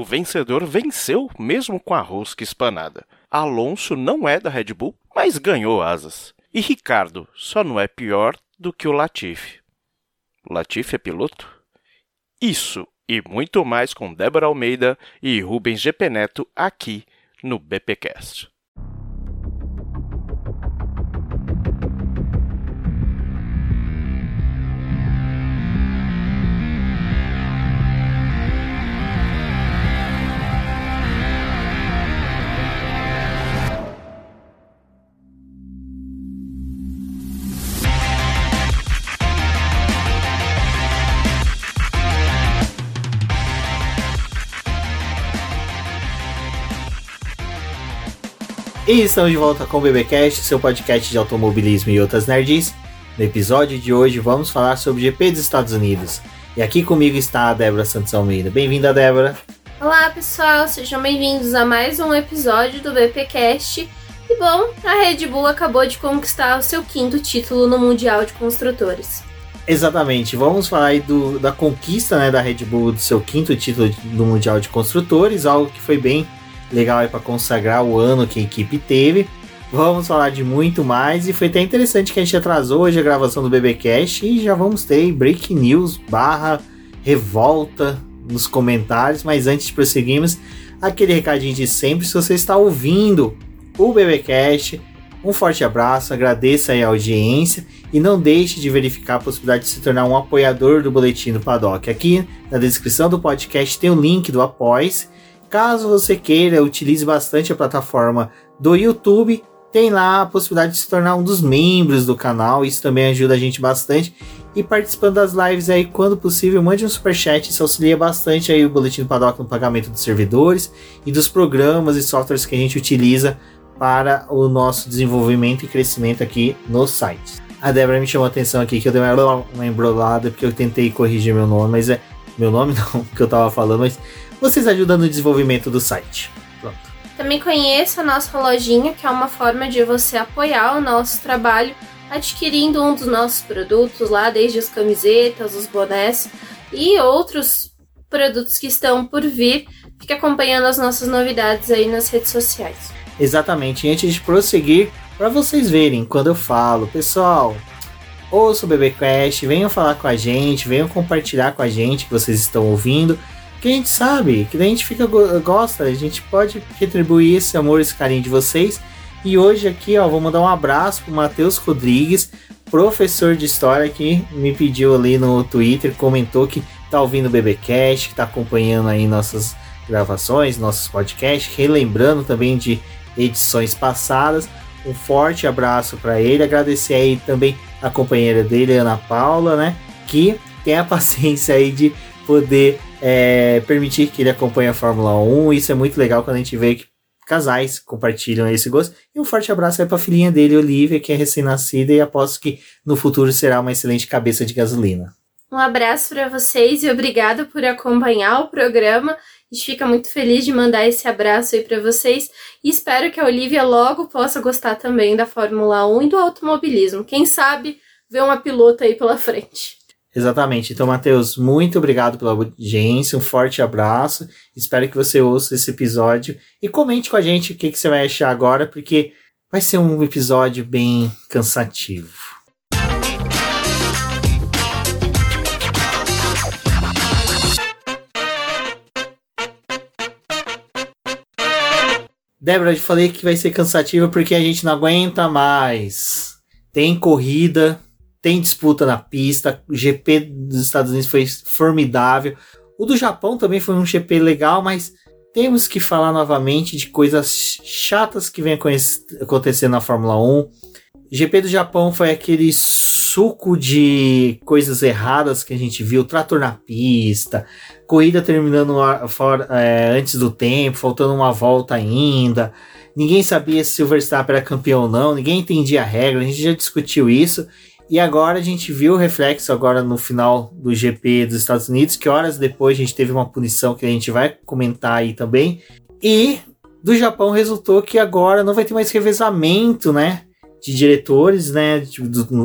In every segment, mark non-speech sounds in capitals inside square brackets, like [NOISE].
o vencedor venceu mesmo com a rosca espanada. Alonso não é da Red Bull, mas ganhou asas. E Ricardo só não é pior do que o Latifi. Latifi é piloto? Isso e muito mais com Débora Almeida e Rubens GP Neto aqui no BPcast. E estamos de volta com o BBcast, seu podcast de automobilismo e outras nerds. No episódio de hoje vamos falar sobre o GP dos Estados Unidos. E aqui comigo está a Débora Santos Almeida. Bem-vinda, Débora. Olá, pessoal, sejam bem-vindos a mais um episódio do BPcast. E bom, a Red Bull acabou de conquistar o seu quinto título no Mundial de Construtores. Exatamente, vamos falar aí do, da conquista né, da Red Bull do seu quinto título no Mundial de Construtores, algo que foi bem legal aí para consagrar o ano que a equipe teve. Vamos falar de muito mais e foi até interessante que a gente atrasou hoje a gravação do BBcast e já vamos ter break news barra revolta nos comentários, mas antes de prosseguirmos, aquele recadinho de sempre, se você está ouvindo o BBcast, um forte abraço, agradeça a audiência e não deixe de verificar a possibilidade de se tornar um apoiador do Boletim do Paddock. Aqui na descrição do podcast tem o link do Após Caso você queira, utilize bastante a plataforma do YouTube. Tem lá a possibilidade de se tornar um dos membros do canal, isso também ajuda a gente bastante. E participando das lives aí, quando possível, mande um superchat, isso auxilia bastante aí o Boletim do Paddock no pagamento dos servidores e dos programas e softwares que a gente utiliza para o nosso desenvolvimento e crescimento aqui no site. A Débora me chamou a atenção aqui que eu dei uma embrolada porque eu tentei corrigir meu nome, mas é meu nome [LAUGHS] não, que eu tava falando, mas vocês ajudam no desenvolvimento do site. Pronto. Também conheça a nossa lojinha, que é uma forma de você apoiar o nosso trabalho adquirindo um dos nossos produtos lá, desde as camisetas, os bonés e outros produtos que estão por vir. Fique acompanhando as nossas novidades aí nas redes sociais. Exatamente. E antes de prosseguir, para vocês verem quando eu falo, pessoal, ouça o BBcast, venham falar com a gente, venham compartilhar com a gente que vocês estão ouvindo que a gente sabe, que a gente fica gosta, a gente pode retribuir esse amor, esse carinho de vocês. E hoje aqui, ó, vou mandar um abraço pro Matheus Rodrigues, professor de história que me pediu ali no Twitter, comentou que tá ouvindo o BBcast, que tá acompanhando aí nossas gravações, nossos podcasts, relembrando também de edições passadas. Um forte abraço para ele, agradecer aí também a companheira dele, Ana Paula, né, que tem a [LAUGHS] paciência aí de poder é, permitir que ele acompanhe a Fórmula 1. Isso é muito legal quando a gente vê que casais compartilham esse gosto. E um forte abraço aí para a filhinha dele, Olivia, que é recém-nascida e aposto que no futuro será uma excelente cabeça de gasolina. Um abraço para vocês e obrigado por acompanhar o programa. A gente fica muito feliz de mandar esse abraço aí para vocês e espero que a Olivia logo possa gostar também da Fórmula 1 e do automobilismo. Quem sabe ver uma pilota aí pela frente. Exatamente. Então, Matheus, muito obrigado pela audiência, um forte abraço. Espero que você ouça esse episódio e comente com a gente o que, que você vai achar agora, porque vai ser um episódio bem cansativo. Débora, eu falei que vai ser cansativo porque a gente não aguenta mais. Tem corrida, tem disputa na pista. O GP dos Estados Unidos foi formidável. O do Japão também foi um GP legal, mas temos que falar novamente de coisas chatas que vem acontecendo na Fórmula 1. O GP do Japão foi aquele suco de coisas erradas que a gente viu, trator na pista, corrida terminando fora, é, antes do tempo, faltando uma volta ainda. Ninguém sabia se o Verstappen era campeão ou não, ninguém entendia a regra, a gente já discutiu isso. E agora a gente viu o reflexo agora no final do GP dos Estados Unidos, que horas depois a gente teve uma punição que a gente vai comentar aí também. E do Japão resultou que agora não vai ter mais revezamento, né? De diretores, né?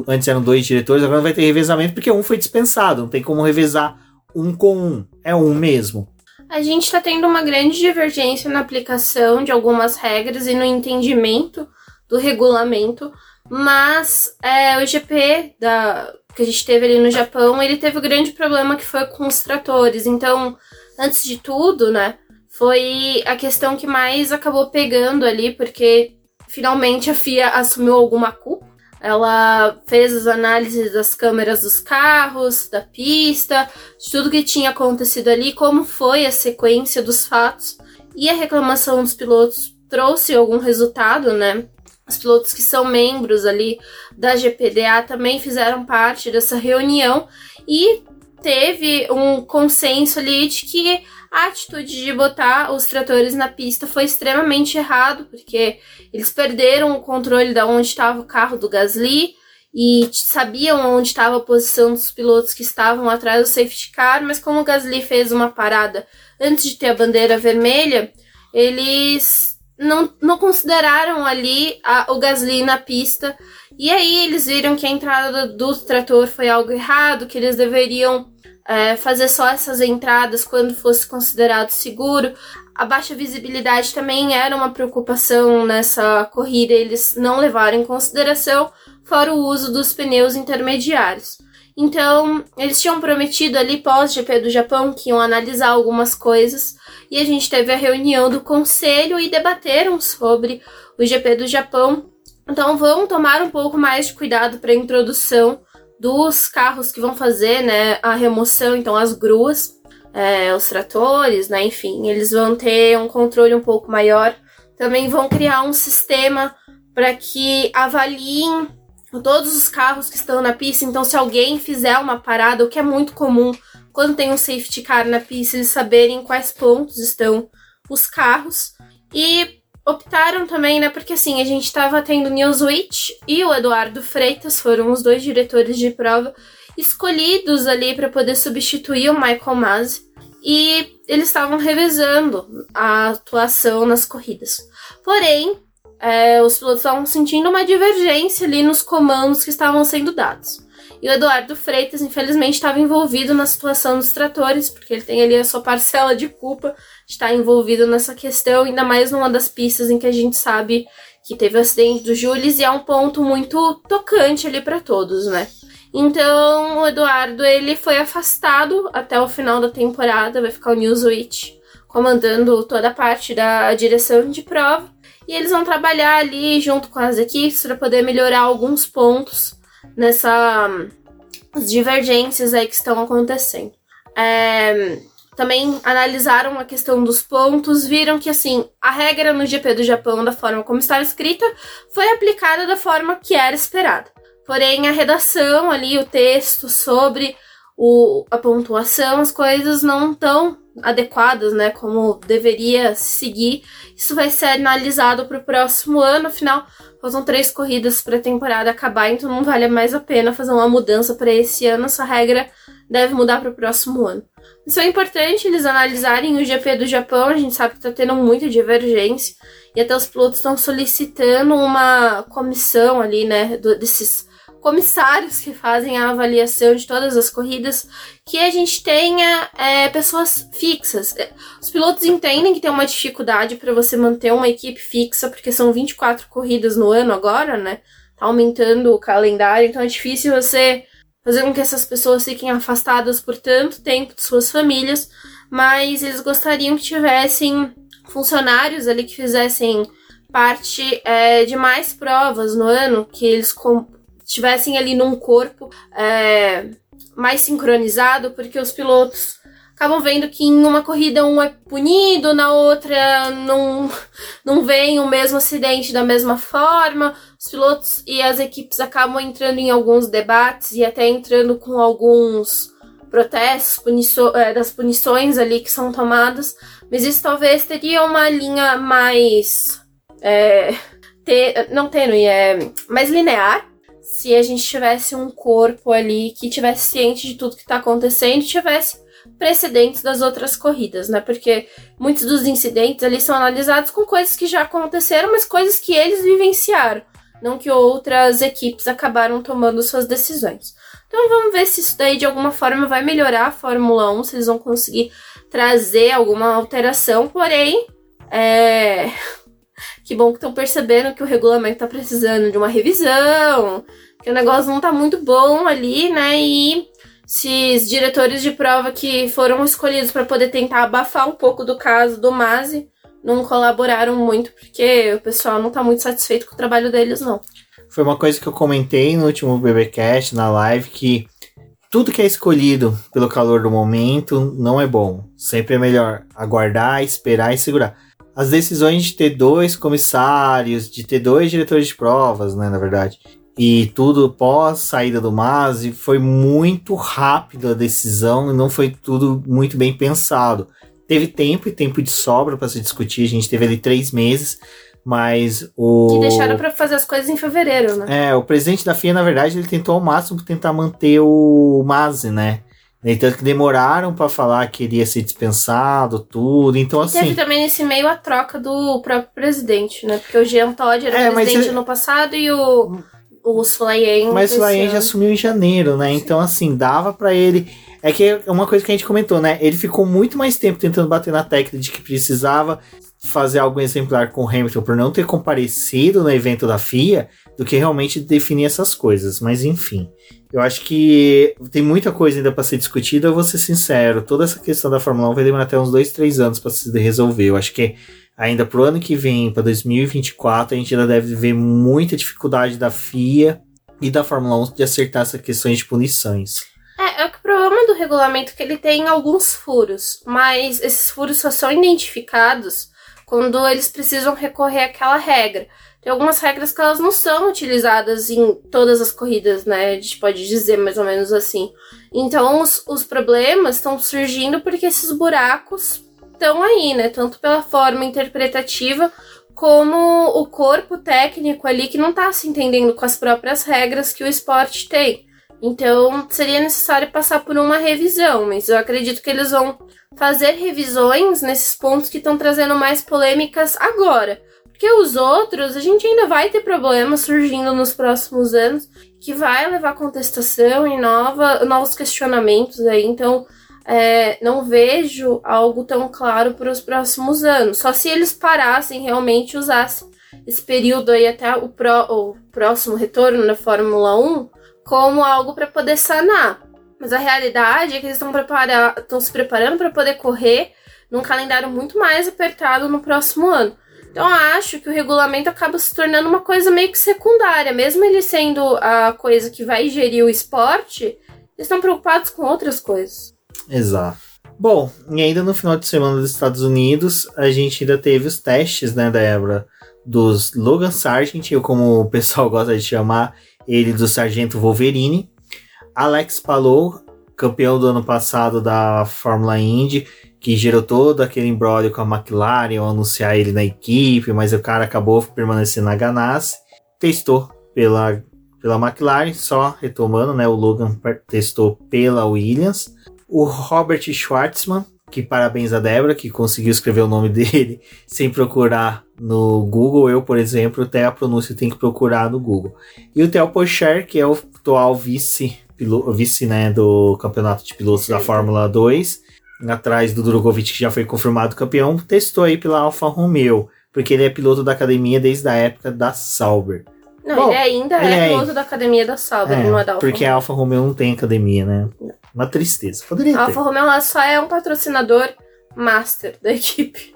antes eram dois diretores, agora não vai ter revezamento porque um foi dispensado. Não tem como revezar um com um. É um mesmo. A gente está tendo uma grande divergência na aplicação de algumas regras e no entendimento do regulamento, mas é, o GP da, que a gente teve ali no Japão, ele teve um grande problema que foi com os tratores. Então, antes de tudo, né, foi a questão que mais acabou pegando ali, porque finalmente a FIA assumiu alguma culpa. Ela fez as análises das câmeras dos carros, da pista, de tudo que tinha acontecido ali, como foi a sequência dos fatos. E a reclamação dos pilotos trouxe algum resultado, né? Os pilotos que são membros ali da GPDA também fizeram parte dessa reunião e teve um consenso ali de que a atitude de botar os tratores na pista foi extremamente errado, porque eles perderam o controle de onde estava o carro do Gasly e sabiam onde estava a posição dos pilotos que estavam atrás do safety car, mas como o Gasly fez uma parada antes de ter a bandeira vermelha, eles não, não consideraram ali a, o Gasly na pista. E aí eles viram que a entrada do, do trator foi algo errado, que eles deveriam é, fazer só essas entradas quando fosse considerado seguro. A baixa visibilidade também era uma preocupação nessa corrida, eles não levaram em consideração, fora o uso dos pneus intermediários. Então, eles tinham prometido ali pós-GP do Japão que iam analisar algumas coisas, e a gente teve a reunião do conselho e debateram sobre o GP do Japão. Então, vão tomar um pouco mais de cuidado para a introdução dos carros que vão fazer né, a remoção, então as gruas, é, os tratores, né, enfim, eles vão ter um controle um pouco maior. Também vão criar um sistema para que avaliem todos os carros que estão na pista. Então, se alguém fizer uma parada, o que é muito comum quando tem um safety car na pista, eles saberem em quais pontos estão os carros. E optaram também, né? Porque assim, a gente estava tendo Newswitch e o Eduardo Freitas foram os dois diretores de prova escolhidos ali para poder substituir o Michael Masi. E eles estavam revezando a atuação nas corridas. Porém, é, os pilotos estavam sentindo uma divergência ali nos comandos que estavam sendo dados. E o Eduardo Freitas, infelizmente, estava envolvido na situação dos tratores, porque ele tem ali a sua parcela de culpa de estar envolvido nessa questão, ainda mais numa das pistas em que a gente sabe que teve o acidente do Jules e é um ponto muito tocante ali para todos, né? Então, o Eduardo ele foi afastado até o final da temporada, vai ficar o Newswitch comandando toda a parte da direção de prova. E eles vão trabalhar ali junto com as equipes para poder melhorar alguns pontos nessa divergências aí que estão acontecendo. É, também analisaram a questão dos pontos, viram que assim a regra no GP do Japão, da forma como estava escrita, foi aplicada da forma que era esperada. Porém, a redação ali, o texto sobre o, a pontuação, as coisas não estão adequadas, né? Como deveria seguir. Isso vai ser analisado para o próximo ano. Afinal, faltam três corridas para a temporada acabar, então não vale mais a pena fazer uma mudança para esse ano. Essa regra deve mudar para o próximo ano. Isso é importante eles analisarem o GP do Japão. A gente sabe que está tendo muita divergência e até os pilotos estão solicitando uma comissão ali, né? Do, desses comissários que fazem a avaliação de todas as corridas, que a gente tenha é, pessoas fixas. É, os pilotos entendem que tem uma dificuldade para você manter uma equipe fixa, porque são 24 corridas no ano agora, né? Tá aumentando o calendário, então é difícil você fazer com que essas pessoas fiquem afastadas por tanto tempo de suas famílias, mas eles gostariam que tivessem funcionários ali que fizessem parte é, de mais provas no ano, que eles estivessem ali num corpo é, mais sincronizado, porque os pilotos acabam vendo que em uma corrida um é punido, na outra não, não vem o mesmo acidente da mesma forma. Os pilotos e as equipes acabam entrando em alguns debates e até entrando com alguns protestos é, das punições ali que são tomadas, mas isso talvez teria uma linha mais. É, ter, não tênue, é mais linear se a gente tivesse um corpo ali que tivesse ciente de tudo que está acontecendo e tivesse precedentes das outras corridas, né? Porque muitos dos incidentes ali são analisados com coisas que já aconteceram, mas coisas que eles vivenciaram, não que outras equipes acabaram tomando suas decisões. Então vamos ver se isso daí de alguma forma vai melhorar a Fórmula 1, se eles vão conseguir trazer alguma alteração, porém, é... [LAUGHS] que bom que estão percebendo que o regulamento está precisando de uma revisão, o negócio não está muito bom ali, né? E esses diretores de prova que foram escolhidos para poder tentar abafar um pouco do caso do Mazi não colaboraram muito, porque o pessoal não está muito satisfeito com o trabalho deles, não. Foi uma coisa que eu comentei no último BBcast, na live, que tudo que é escolhido pelo calor do momento não é bom. Sempre é melhor aguardar, esperar e segurar. As decisões de ter dois comissários, de ter dois diretores de provas, né, na verdade, e tudo pós saída do Masi, foi muito rápido a decisão e não foi tudo muito bem pensado. Teve tempo e tempo de sobra para se discutir, a gente teve ali três meses, mas o. Que deixaram para fazer as coisas em fevereiro, né? É, o presidente da FIA, na verdade, ele tentou ao máximo tentar manter o Masi, né? Tanto que demoraram para falar que iria ser dispensado, tudo. Então, e assim. Teve também nesse meio a troca do próprio presidente, né? Porque o Jean Todd era é, presidente ele... no passado e o, o Slayen. Mas o já assumiu em janeiro, né? Então, assim, dava para ele. É que é uma coisa que a gente comentou, né? Ele ficou muito mais tempo tentando bater na tecla de que precisava fazer algo exemplar com o Hamilton por não ter comparecido no evento da FIA do que realmente definir essas coisas. Mas enfim, eu acho que tem muita coisa ainda para ser discutida. Eu vou ser sincero, toda essa questão da Fórmula 1 vai demorar até uns dois, três anos para se resolver. Eu acho que ainda pro ano que vem, para 2024, a gente ainda deve ver muita dificuldade da FIA e da Fórmula 1 de acertar essas questões de punições. É, é que o problema do regulamento é que ele tem alguns furos, mas esses furos só são identificados quando eles precisam recorrer àquela regra. Tem algumas regras que elas não são utilizadas em todas as corridas, né? A gente pode dizer mais ou menos assim. Então, os, os problemas estão surgindo porque esses buracos estão aí, né? Tanto pela forma interpretativa como o corpo técnico ali que não está se entendendo com as próprias regras que o esporte tem. Então, seria necessário passar por uma revisão, mas eu acredito que eles vão fazer revisões nesses pontos que estão trazendo mais polêmicas agora. Porque os outros, a gente ainda vai ter problemas surgindo nos próximos anos, que vai levar contestação e nova, novos questionamentos aí. Então, é, não vejo algo tão claro para os próximos anos. Só se eles parassem realmente usassem esse período aí até o, o próximo retorno da Fórmula 1 como algo para poder sanar. Mas a realidade é que eles estão se preparando para poder correr num calendário muito mais apertado no próximo ano. Então acho que o regulamento acaba se tornando uma coisa meio que secundária, mesmo ele sendo a coisa que vai gerir o esporte, eles estão preocupados com outras coisas. Exato. Bom, e ainda no final de semana dos Estados Unidos, a gente ainda teve os testes, né, Débora, dos Logan Sargent, ou como o pessoal [LAUGHS] gosta de chamar ele, do Sargento Wolverine, Alex Palou, campeão do ano passado da Fórmula Indy, que gerou todo aquele embrólio com a McLaren ao anunciar ele na equipe, mas o cara acabou permanecendo na Ganassi. Testou pela, pela McLaren, só retomando, né? O Logan testou pela Williams. O Robert Schwartzman, que parabéns a Débora, que conseguiu escrever o nome [LAUGHS] dele sem procurar no Google. Eu, por exemplo, até a pronúncia tem que procurar no Google. E o Theo Pocher, que é o atual vice vice né, do campeonato de pilotos da Fórmula 2, atrás do Drogovic, que já foi confirmado campeão, testou aí pela Alfa Romeo, porque ele é piloto da academia desde a época da Sauber. Não, Bom, ele ainda ele é, é piloto da academia da Sauber, é, não é da Alfa Porque a Alfa Romeo não tem academia, né? Não. Uma tristeza. Poderia a Alfa Romeo só é um patrocinador master da equipe.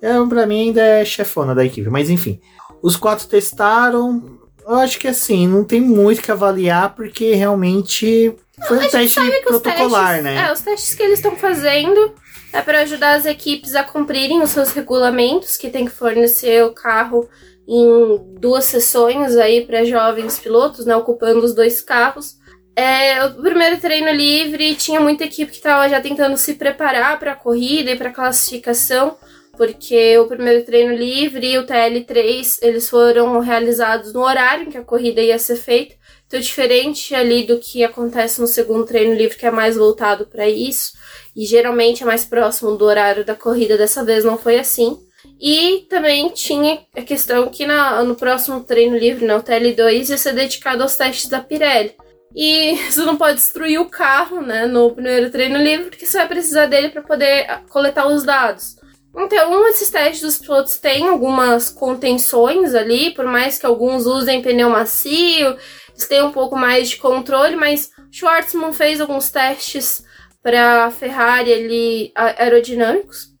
É, pra mim ainda é chefona da equipe, mas enfim. Os quatro testaram, eu acho que assim, não tem muito que avaliar, porque realmente foi um teste protocolar, testes, né? É, os testes que eles estão fazendo é para ajudar as equipes a cumprirem os seus regulamentos, que tem que fornecer o carro em duas sessões aí para jovens pilotos, né, ocupando os dois carros. É, o primeiro treino livre tinha muita equipe que estava já tentando se preparar para a corrida e para a classificação porque o primeiro treino livre e o TL3 eles foram realizados no horário em que a corrida ia ser feita. Então, diferente ali do que acontece no segundo treino livre, que é mais voltado para isso, e geralmente é mais próximo do horário da corrida, dessa vez não foi assim. E também tinha a questão que na, no próximo treino livre, no TL2, ia ser dedicado aos testes da Pirelli. E você não pode destruir o carro, né, no primeiro treino livre, porque você vai precisar dele para poder ah, coletar os dados. Então, esses testes dos pilotos têm algumas contenções ali, por mais que alguns usem pneu macio, eles têm um pouco mais de controle, mas Schwartzman fez alguns testes para Ferrari ali aerodinâmicos.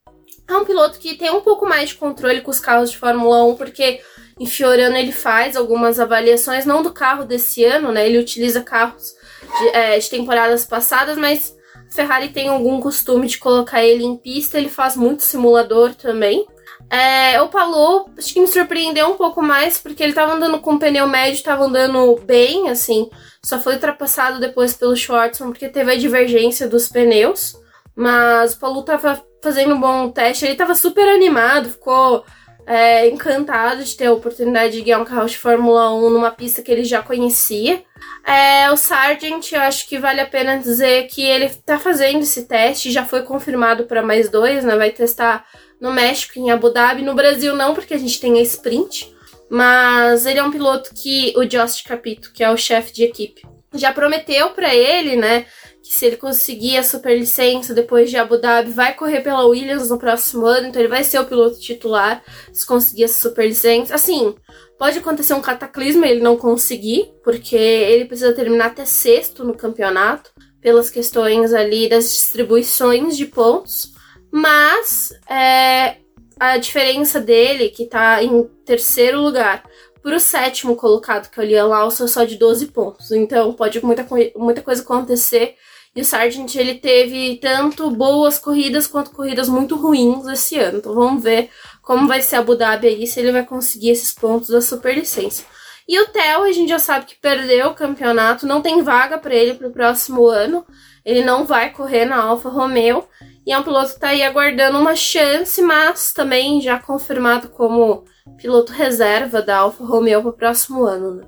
É um piloto que tem um pouco mais de controle com os carros de Fórmula 1, porque em Fiorano ele faz algumas avaliações, não do carro desse ano, né? Ele utiliza carros de, é, de temporadas passadas, mas Ferrari tem algum costume de colocar ele em pista, ele faz muito simulador também. É, o Palou, acho que me surpreendeu um pouco mais, porque ele tava andando com pneu médio, tava andando bem, assim. Só foi ultrapassado depois pelo Schwartzman, porque teve a divergência dos pneus. Mas o Palou tava fazendo um bom teste, ele tava super animado, ficou é, encantado de ter a oportunidade de guiar um carro de Fórmula 1 numa pista que ele já conhecia. É, o Sargent, eu acho que vale a pena dizer que ele está fazendo esse teste, já foi confirmado para mais dois, né? Vai testar no México, em Abu Dhabi, no Brasil não, porque a gente tem a sprint. Mas ele é um piloto que o Jost Capito, que é o chefe de equipe, já prometeu para ele, né, que se ele conseguir a superlicença depois de Abu Dhabi, vai correr pela Williams no próximo ano, então ele vai ser o piloto titular se conseguir essa superlicença. Assim, pode acontecer um cataclismo ele não conseguir, porque ele precisa terminar até sexto no campeonato, pelas questões ali das distribuições de pontos, mas é, a diferença dele, que tá em terceiro lugar, pro sétimo colocado, que é o Liam Lawson, é só de 12 pontos. Então pode muita, muita coisa acontecer e o Sargent ele teve tanto boas corridas quanto corridas muito ruins esse ano. Então vamos ver como vai ser a Abu Dhabi aí, se ele vai conseguir esses pontos da superlicença. E o Theo, a gente já sabe que perdeu o campeonato, não tem vaga para ele para o próximo ano. Ele não vai correr na Alfa Romeo. E é um piloto que está aí aguardando uma chance, mas também já confirmado como piloto reserva da Alfa Romeo para o próximo ano. Né?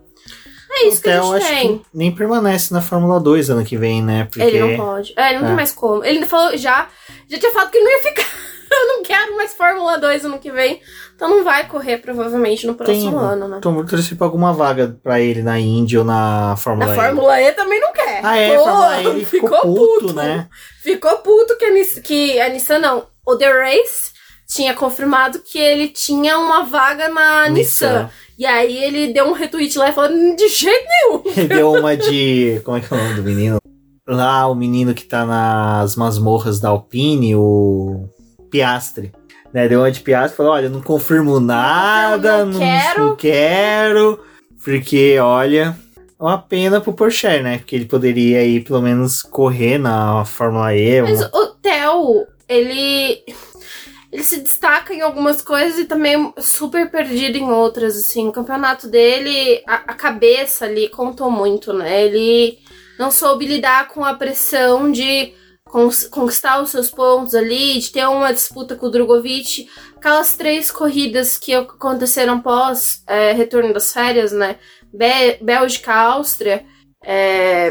É isso que a gente tem. nem permanece na Fórmula 2 ano que vem, né? Porque... Ele não pode. É, ele não é. tem mais como. Ele falou já, já tinha falado que ele não ia ficar. [LAUGHS] Eu não quero mais Fórmula 2 ano que vem. Então não vai correr provavelmente no próximo tem, ano, né? Tô muito torcer pra alguma vaga pra ele na Indy ou na Fórmula E. Na Fórmula E também não quer. Ah, é? Pô, Fórmula E [LAUGHS] ficou, ficou puto, puto, né? Ficou puto que a, Nissan, que a Nissan não. O The Race tinha confirmado que ele tinha uma vaga na Nissan. Nissan. E aí ele deu um retweet lá e falou, de jeito nenhum. [LAUGHS] Ele deu uma de. Como é que é o nome do menino? Lá, o menino que tá nas masmorras da Alpine, o Piastre. Né, deu uma de Piastre e falou: olha, não confirmo nada, não, não, quero. não quero. Porque, olha, é uma pena pro Porsche, né? Porque ele poderia aí pelo menos correr na Fórmula E. Mas uma... o Theo, ele ele se destaca em algumas coisas e também super perdido em outras, assim. O campeonato dele, a, a cabeça ali contou muito, né? Ele não soube lidar com a pressão de conquistar os seus pontos ali, de ter uma disputa com o Drogovic. Aquelas três corridas que aconteceram pós é, retorno das férias, né? Bé Bélgica, Áustria é,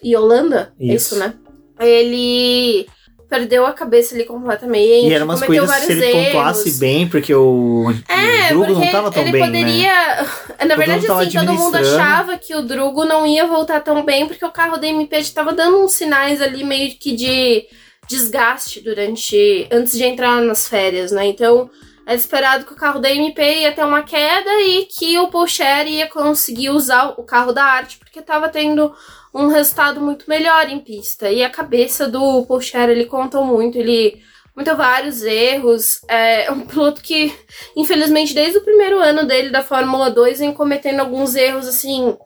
e Holanda, isso. É isso, né? Ele perdeu a cabeça ali completamente. E eram umas coisas se ele erros. pontuasse bem, porque o, é, o Drugo não tava tão ele bem, poderia... né? [LAUGHS] Na verdade, assim, todo mundo achava que o Drugo não ia voltar tão bem, porque o carro da MP estava dando uns sinais ali meio que de desgaste durante... antes de entrar nas férias, né? Então... Era esperado que o carro da MP ia ter uma queda e que o Porsche ia conseguir usar o carro da arte, porque estava tendo um resultado muito melhor em pista. E a cabeça do Pocher, ele conta muito, ele cometeu vários erros. É um piloto que, infelizmente, desde o primeiro ano dele da Fórmula 2, vem cometendo alguns erros assim.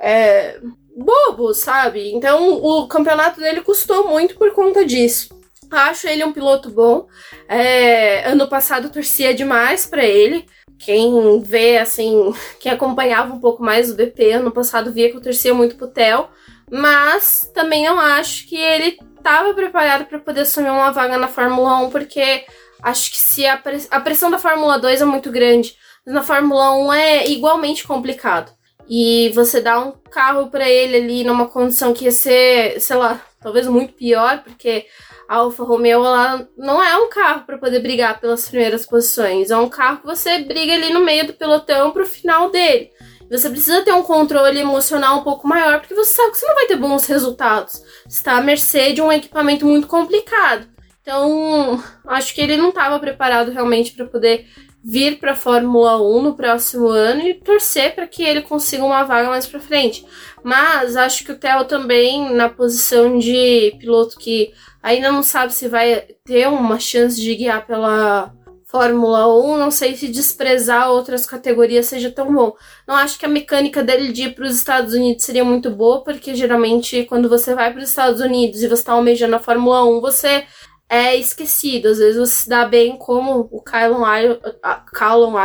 É, bobos, sabe? Então o campeonato dele custou muito por conta disso. Acho ele um piloto bom. É, ano passado torcia demais para ele. Quem vê, assim, quem acompanhava um pouco mais o BP ano passado via que eu torcia muito pro Theo, mas também não acho que ele estava preparado para poder assumir uma vaga na Fórmula 1, porque acho que se a, a pressão da Fórmula 2 é muito grande, na Fórmula 1 é igualmente complicado. E você dá um carro para ele ali numa condição que ia ser, sei lá, talvez muito pior, porque a Alfa Romeo ela não é um carro para poder brigar pelas primeiras posições, é um carro que você briga ali no meio do pelotão pro final dele. Você precisa ter um controle emocional um pouco maior, porque você sabe que você não vai ter bons resultados. Está à mercê de um equipamento muito complicado. Então, acho que ele não estava preparado realmente para poder vir para a Fórmula 1 no próximo ano e torcer para que ele consiga uma vaga mais para frente. Mas acho que o Theo também na posição de piloto que ainda não sabe se vai ter uma chance de guiar pela Fórmula 1, não sei se desprezar outras categorias seja tão bom. Não acho que a mecânica dele de ir para os Estados Unidos seria muito boa, porque geralmente quando você vai para os Estados Unidos e você está almejando a Fórmula 1, você é esquecido. Às vezes você se dá bem como o Callum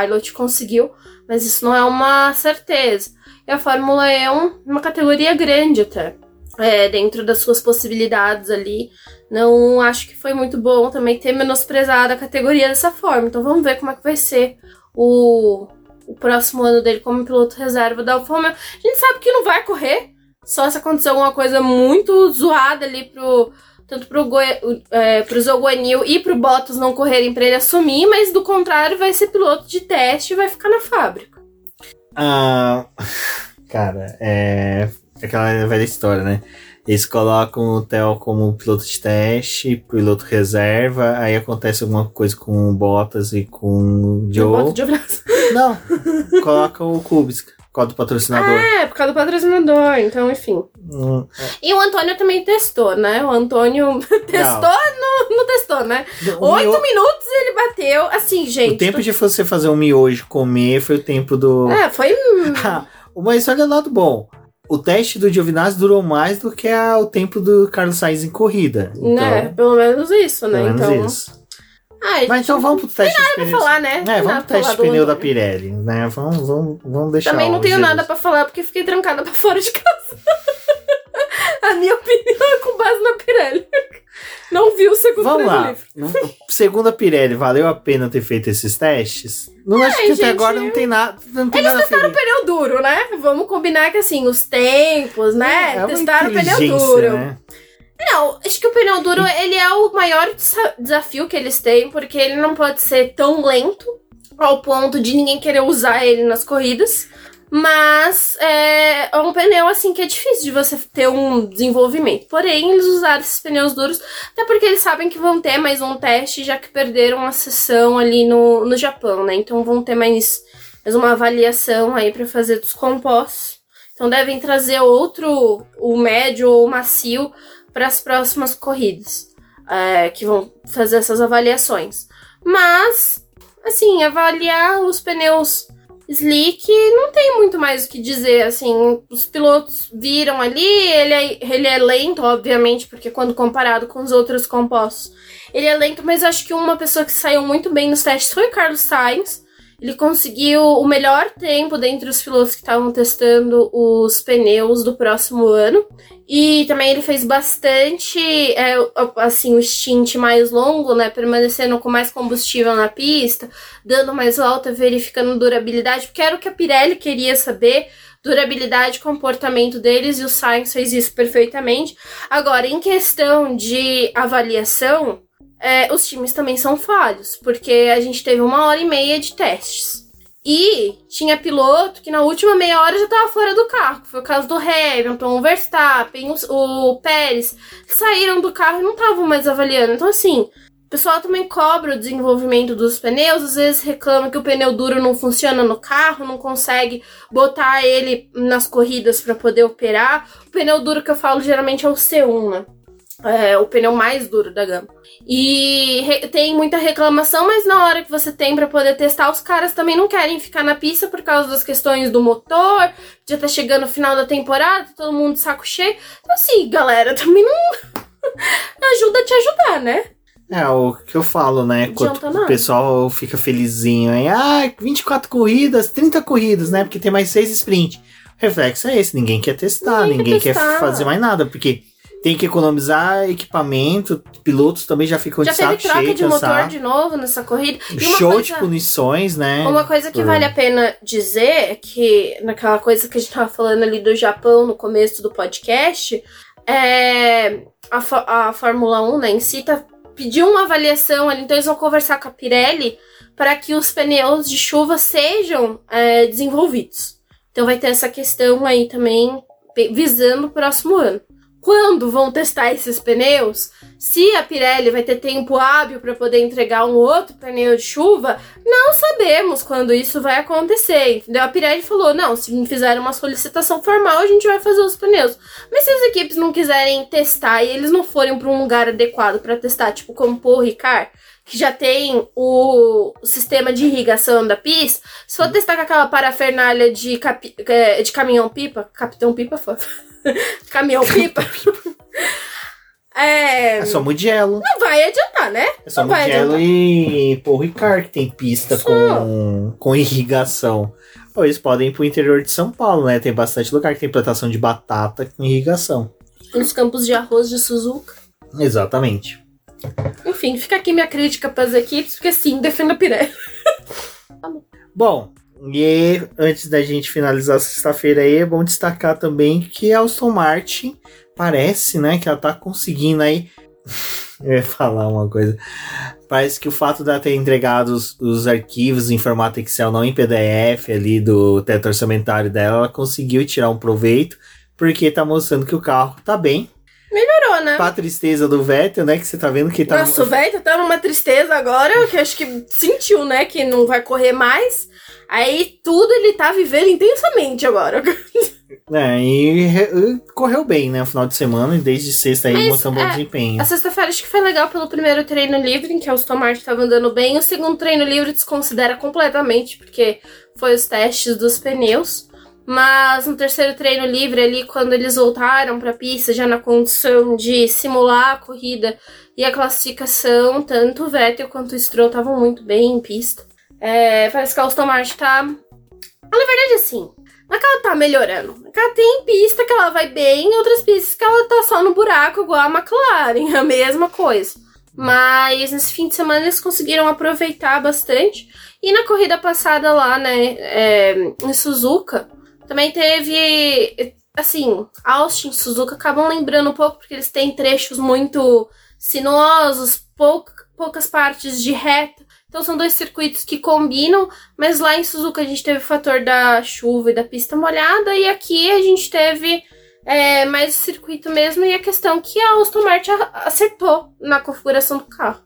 Ilott conseguiu, mas isso não é uma certeza. E a Fórmula é um, uma categoria grande até é, dentro das suas possibilidades ali. Não acho que foi muito bom também ter menosprezado a categoria dessa forma. Então vamos ver como é que vai ser o, o próximo ano dele como piloto reserva da Alfa Romeo. A gente sabe que não vai correr, só se acontecer alguma coisa muito zoada ali pro tanto pro, Goi é, pro Zoguanil e pro Bottas não correrem para ele assumir, mas do contrário vai ser piloto de teste e vai ficar na fábrica. Ah, [LAUGHS] cara, é aquela velha história, né? Eles colocam o Theo como piloto de teste, piloto reserva, aí acontece alguma coisa com o Bottas e com o Joe. [LAUGHS] Não, coloca o Kubica. Por causa do patrocinador. É, por causa do patrocinador, então, enfim. Hum, E o Antônio também testou, né? O Antônio [LAUGHS] testou, não, não testou, né? o Oito mio- minutos ele bateu, assim, gente. O tempo de você fazer um miojo comer foi o tempo do. É, foi. Mas olha o lado bom. O teste do Giovinazzi durou mais do que a- o tempo do Carlos Sainz em corrida. Então, né? Pelo menos isso, né? pelo menos então. isso. Mas então vamos pro teste de pra pneus. falar, né? É, vamos nada pro pra teste de pneu da. Pirelli, né? Vamos, vamos, vamos deixar. Também não tenho Jesus. nada pra falar porque fiquei trancada pra fora de casa. [LAUGHS] [LAUGHS] A minha opinião é com base na Pirelli. Não vi o segundo Vamos lá. livre. Segundo a Pirelli, valeu a pena ter feito esses testes? Não acho que até gente, agora não tem nada. Não tem Eles nada testaram o pneu duro, né? Vamos combinar que assim, os tempos, né? É uma testaram o pneu duro. né? Não, acho que o pneu duro ele é o maior desa- desafio que eles têm, porque ele não pode ser tão lento ao ponto de ninguém querer usar ele nas corridas. Mas é, é um pneu assim que é difícil de você ter um desenvolvimento. Porém, eles usaram esses pneus duros, até porque eles sabem que vão ter mais um teste, já que perderam a sessão ali no, no Japão, né? Então vão ter mais, mais uma avaliação aí para fazer dos compostos. Então devem trazer outro, o médio ou o macio, para as próximas corridas, é, que vão fazer essas avaliações. Mas, assim, avaliar os pneus slick não tem muito mais o que dizer, assim, os pilotos viram ali, ele é, ele é lento, obviamente, porque quando comparado com os outros compostos, ele é lento, mas acho que uma pessoa que saiu muito bem nos testes foi Carlos Sainz, ele conseguiu o melhor tempo dentre os pilotos que estavam testando os pneus do próximo ano. E também ele fez bastante, é, assim, o stint mais longo, né? Permanecendo com mais combustível na pista, dando mais volta, verificando durabilidade, porque era o que a Pirelli queria saber. Durabilidade, comportamento deles, e o Sainz fez isso perfeitamente. Agora, em questão de avaliação, é, os times também são falhos, porque a gente teve uma hora e meia de testes. E tinha piloto que na última meia hora já estava fora do carro. que Foi o caso do Hamilton, o Verstappen, o, o Pérez. Saíram do carro e não estavam mais avaliando. Então, assim, o pessoal também cobra o desenvolvimento dos pneus. Às vezes reclama que o pneu duro não funciona no carro, não consegue botar ele nas corridas para poder operar. O pneu duro que eu falo geralmente é o C1, né? É, o pneu mais duro da gama. E tem muita reclamação, mas na hora que você tem para poder testar, os caras também não querem ficar na pista por causa das questões do motor, já tá chegando o final da temporada, todo mundo de saco cheio. Então, assim, galera, [LAUGHS] também não ajuda a te ajudar, né? É, o que eu falo, né? Quando o pessoal fica felizinho aí, ah, 24 corridas, 30 corridas, né? Porque tem mais 6 sprint. O reflexo é esse, ninguém quer testar, Ninguém ninguém, quer quer, testar. fazer mais nada, porque tem que economizar equipamento, pilotos também já ficam Já de teve saco troca cheio, de motor de novo nessa corrida. Show coisa- de punições, né? Uma coisa que Por- vale a pena dizer é que, naquela coisa que a gente tava falando ali do Japão no começo do podcast, é, a, a Fórmula 1 né, em si tá, pediu uma avaliação ali, então eles vão conversar com a Pirelli para que os pneus de chuva sejam é, desenvolvidos. Então vai ter essa questão aí também visando o próximo ano. Quando vão testar esses pneus? Se a Pirelli vai ter tempo hábil para poder entregar um outro pneu de chuva, não sabemos quando isso vai acontecer. Entendeu? A Pirelli falou: não, se fizer uma solicitação formal, a gente vai fazer os pneus. Mas se as equipes não quiserem testar e eles não forem para um lugar adequado para testar, tipo como Paul Ricard, que já tem o sistema de irrigação da PIS, se for testar com aquela parafernália de, é, de caminhão-pipa, capitão-pipa, [LAUGHS] caminhão-pipa. É... é só Mugello. Não vai adiantar, né? É só não Mugello e Paul Ricard que tem pista com, com irrigação. Ou eles podem ir pro interior de São Paulo, né? Tem bastante lugar que tem plantação de batata com irrigação. Nos campos de arroz de Suzuka. Exatamente. Enfim, fica aqui minha crítica para as equipes, porque sim, defenda a Pirelli. [LAUGHS] Bom, e antes da gente finalizar sexta-feira aí, é bom destacar também que a Aston Martin parece, né, que ela tá conseguindo aí. [LAUGHS] Eu ia falar uma coisa. Parece que o fato dela ter entregado os, os, arquivos em formato Excel, não em PDF ali do teto orçamentário dela, ela conseguiu tirar um proveito, porque tá mostrando que o carro tá bem. Melhorou, né? Pra tristeza do Vettel, né? Que você tá vendo que tá. Nossa, no... o Vettel tá numa tristeza agora, que acho que sentiu, né? Que não vai correr mais. Aí tudo ele tá vivendo intensamente agora. [LAUGHS] É, e, e correu bem, né? O final de semana, e desde sexta aí mostrando é, bom desempenho. A sexta-feira acho que foi legal pelo primeiro treino livre, em que o Aston Martin tava andando bem. O segundo treino livre desconsidera completamente, porque foi os testes dos pneus. Mas no terceiro treino livre ali, quando eles voltaram para a pista, já na condição de simular a corrida e a classificação, tanto o Vettel quanto o Stroll estavam muito bem em pista. É, parece que a Aston Martin tá. Na verdade, assim, não é que ela tá melhorando. É ela tem pista que ela vai bem outras pistas que ela tá só no buraco, igual a McLaren, [LAUGHS] a mesma coisa. Mas nesse fim de semana eles conseguiram aproveitar bastante. E na corrida passada lá, né, é, em Suzuka, também teve. Assim, Austin e Suzuka acabam lembrando um pouco, porque eles têm trechos muito sinuosos, poucas partes de reta. Então são dois circuitos que combinam, mas lá em Suzuka a gente teve o fator da chuva e da pista molhada, e aqui a gente teve é, mais o circuito mesmo e a questão que a Aston Martin acertou na configuração do carro.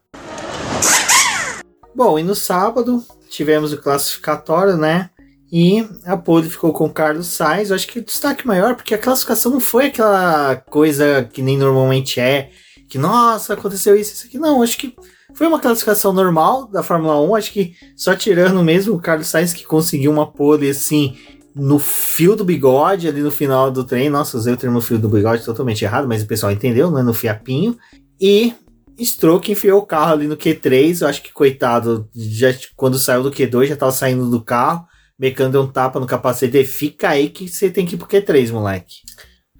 Bom, e no sábado tivemos o classificatório, né? E a pole ficou com o Carlos Sainz. Eu acho que o destaque maior, porque a classificação não foi aquela coisa que nem normalmente é, que nossa, aconteceu isso, isso aqui. Não, acho que foi uma classificação normal da Fórmula 1, acho que só tirando mesmo o Carlos Sainz que conseguiu uma pole assim no fio do bigode ali no final do treino. Nossa, usei o termo fio do bigode totalmente errado, mas o pessoal entendeu, né? No fiapinho. E Stroll que enfiou o carro ali no Q3. Eu acho que, coitado, já quando saiu do Q2 já tava saindo do carro. Mecano deu um tapa no capacete. Fica aí que você tem que ir pro Q3, moleque.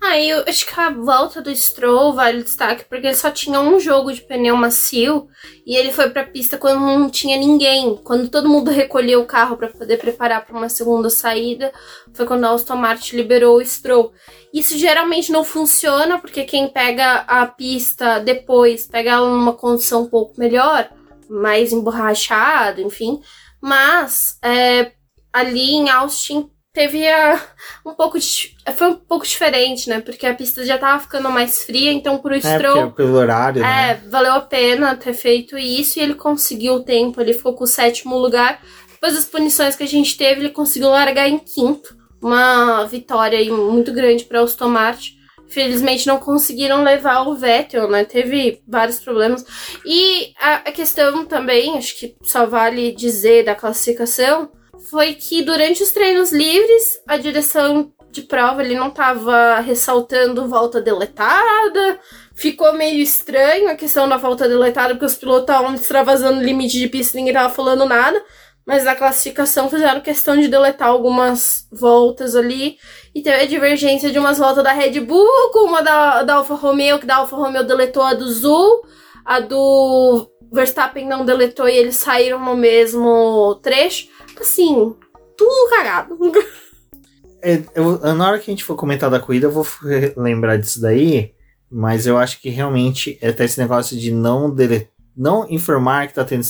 Aí eu acho que a volta do Stroll vale o destaque, porque ele só tinha um jogo de pneu macio e ele foi pra pista quando não tinha ninguém. Quando todo mundo recolheu o carro para poder preparar para uma segunda saída, foi quando a Aston Martin liberou o Stroll. Isso geralmente não funciona, porque quem pega a pista depois pega ela numa condição um pouco melhor, mais emborrachada, enfim. Mas é, ali em Austin teve a, um pouco de, foi um pouco diferente, né? Porque a pista já tava ficando mais fria, então pro Stroll é, pelo horário, é, né? valeu a pena ter feito isso e ele conseguiu o tempo, ele ficou com o sétimo lugar. Depois das punições que a gente teve, ele conseguiu largar em quinto. Uma vitória muito grande para Aston Martin. Felizmente não conseguiram levar o Vettel, né? Teve vários problemas. E a, a questão também, acho que só vale dizer da classificação, foi que durante os treinos livres, a direção de prova ele não estava ressaltando volta deletada. Ficou meio estranho a questão da volta deletada, porque os pilotos estavam extravasando o limite de pista e ninguém estava falando nada. Mas na classificação fizeram questão de deletar algumas voltas ali. E teve a divergência de umas voltas da Red Bull com uma da, da Alfa Romeo, que da Alfa Romeo deletou a do Zul. A do Verstappen não deletou e eles saíram no mesmo trecho assim, tudo cagado. É, eu, na hora que a gente for comentar da corrida, eu vou lembrar disso daí. Mas eu acho que realmente é até esse negócio de não dele, não informar que tá tendo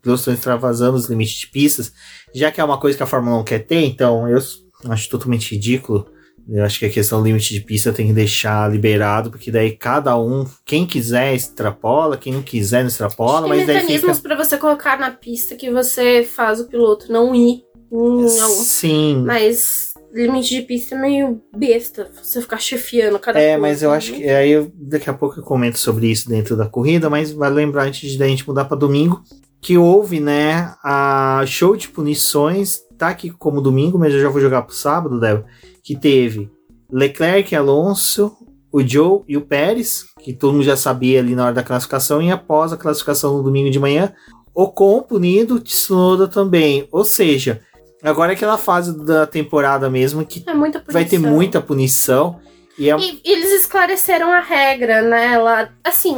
pilotos estão extravasando os limites de pistas, já que é uma coisa que a Fórmula 1 quer ter, então eu Acho totalmente ridículo. Eu acho que a questão do limite de pista tem que deixar liberado, porque daí cada um, quem quiser extrapola, quem não quiser não extrapola, Tem mas mecanismos fica. pra você colocar na pista que você faz o piloto não ir algum. Sim. Mas limite de pista é meio besta. Você ficar chefiando cada É, coisa, mas eu né? acho que. Aí eu- daqui a pouco eu comento sobre isso dentro da corrida, mas vale lembrar antes de da gente mudar para domingo que houve, né, a show de punições, tá aqui como domingo, mas eu já vou jogar pro sábado, Débora, que teve Leclerc, Alonso, o Joe e o Pérez, que todo mundo já sabia ali na hora da classificação, e após a classificação no domingo de manhã, Ocon punido, Tsunoda também. Ou seja, agora é aquela fase da temporada mesmo que É vai ter muita punição. E é E eles esclareceram a regra, né? Lá, assim,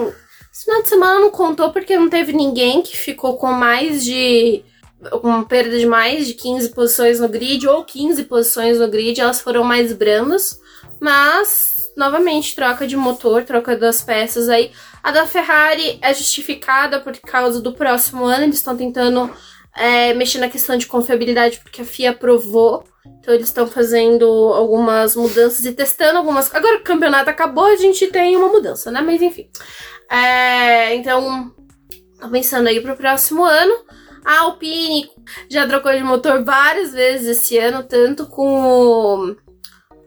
esse final de semana não contou porque não teve ninguém que ficou com mais de. Com perda de mais de 15 posições no grid, ou 15 posições no grid, elas foram mais brandas. Mas, novamente, troca de motor, troca das peças aí. A da Ferrari é justificada por causa do próximo ano, eles estão tentando é, mexer na questão de confiabilidade porque a FIA aprovou. Então eles estão fazendo algumas mudanças e testando algumas. Agora o campeonato acabou, a gente tem uma mudança, né? Mas enfim. É, então, tô pensando aí pro próximo ano. A Alpine já trocou de motor várias vezes esse ano, tanto com o,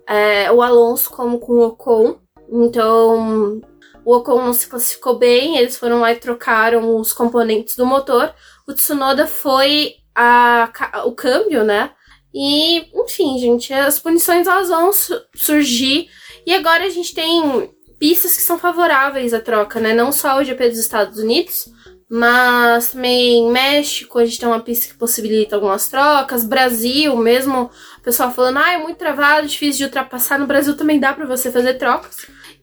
é, o Alonso como com o Ocon. Então, o Ocon não se classificou bem, eles foram lá e trocaram os componentes do motor. O Tsunoda foi a, o câmbio, né? E, enfim, gente, as punições elas vão su- surgir. E agora a gente tem pistas que são favoráveis à troca, né? Não só o GP dos Estados Unidos, mas também México a gente tem uma pista que possibilita algumas trocas. Brasil, mesmo o pessoal falando, ah, é muito travado, difícil de ultrapassar. No Brasil também dá para você fazer trocas.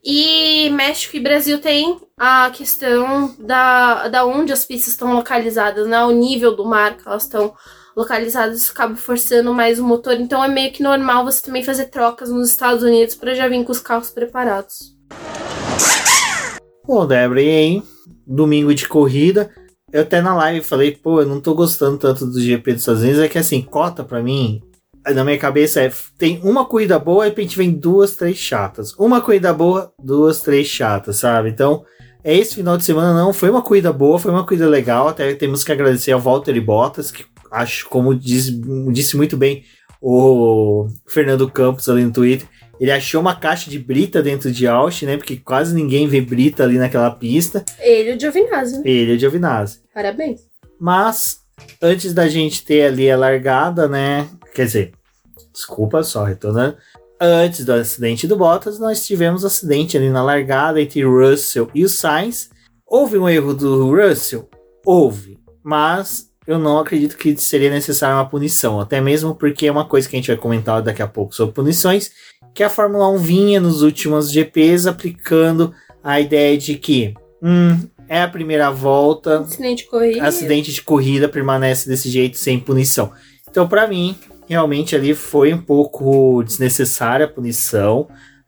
E México e Brasil tem a questão da, da onde as pistas estão localizadas, né? O nível do mar que elas estão localizadas, isso acaba forçando mais o motor. Então é meio que normal você também fazer trocas nos Estados Unidos para já vir com os carros preparados. Bom, e aí? Domingo de corrida. Eu até na live falei, pô, eu não tô gostando tanto do GP dos Estados Unidos. É que assim, cota pra mim, na minha cabeça é: tem uma corrida boa e de repente vem duas, três chatas. Uma corrida boa, duas, três chatas, sabe? Então, é esse final de semana não foi uma corrida boa, foi uma corrida legal. Até temos que agradecer ao Walter e Bottas, que acho, como diz, disse muito bem o Fernando Campos ali no Twitter. Ele achou uma caixa de brita dentro de Austin, né? Porque quase ninguém vê brita ali naquela pista. Ele e o Giovinazzi? Ele é de Giovinazzi. Parabéns. Mas, antes da gente ter ali a largada, né? Quer dizer, desculpa só, retornando. Antes do acidente do Bottas, nós tivemos acidente ali na largada entre o Russell e o Sainz. Houve um erro do Russell? Houve. Mas eu não acredito que seria necessária uma punição. Até mesmo porque é uma coisa que a gente vai comentar daqui a pouco sobre punições. Que a Fórmula 1 vinha nos últimos GPs aplicando a ideia de que hum, é a primeira volta, Acidente de corrida. acidente de corrida permanece desse jeito sem punição. Então, pra mim, realmente ali foi um pouco desnecessária a punição,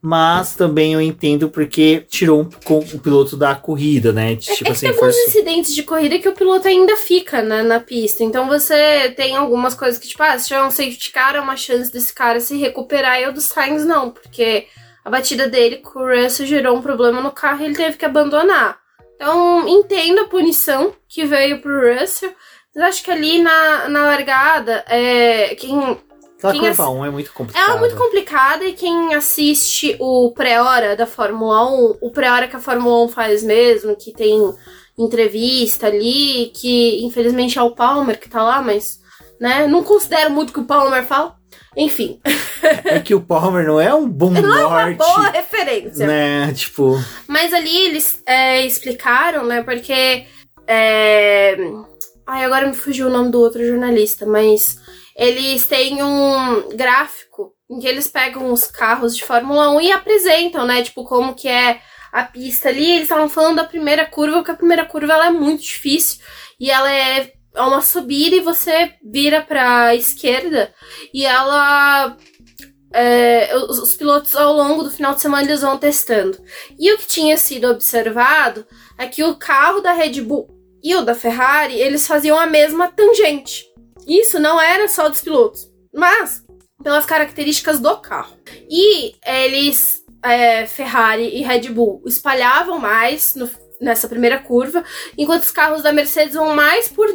mas também eu entendo porque tirou um, o piloto da corrida, né? É, Tipo é assim, tem alguns forçou- incidentes de corrida que o piloto ainda fica né, na pista. Então você tem algumas coisas que, tipo, ah, se tiver um safety car, é uma chance desse cara se recuperar. E o do Sainz não, porque a batida dele com o Russell gerou um problema no carro e ele teve que abandonar. Então, entendo a punição que veio pro Russell. Mas acho que ali na, na largada, é, quem Aquela quem curva ass- 1 é muito complicada. ela é muito complicada e quem assiste o pré-hora da Fórmula 1, o pré-hora que a Fórmula 1 faz mesmo, que tem entrevista ali, que infelizmente é o Palmer que tá lá, mas, né, não considero muito o que o Palmer fala. Enfim, [LAUGHS] É que o Palmer não é um bom norte, boa referência. né? Tipo, Mas ali eles é, explicaram, né, porque. É... Ai, agora me fugiu o nome do outro jornalista, mas eles têm um gráfico em que eles pegam os carros de Fórmula 1 e apresentam, né, tipo, como que é a pista ali. Eles estavam falando da primeira curva, que a primeira curva ela é muito difícil e ela é é uma subida e você vira pra esquerda e ela. é, os, os pilotos ao longo do final de semana eles vão testando. E o que tinha sido observado é que o carro da Red Bull e o da Ferrari, eles faziam a mesma tangente. Isso não era só dos pilotos. Mas pelas características do carro. E eles, é, Ferrari e Red Bull, espalhavam mais no, nessa primeira curva, enquanto os carros da Mercedes vão mais por,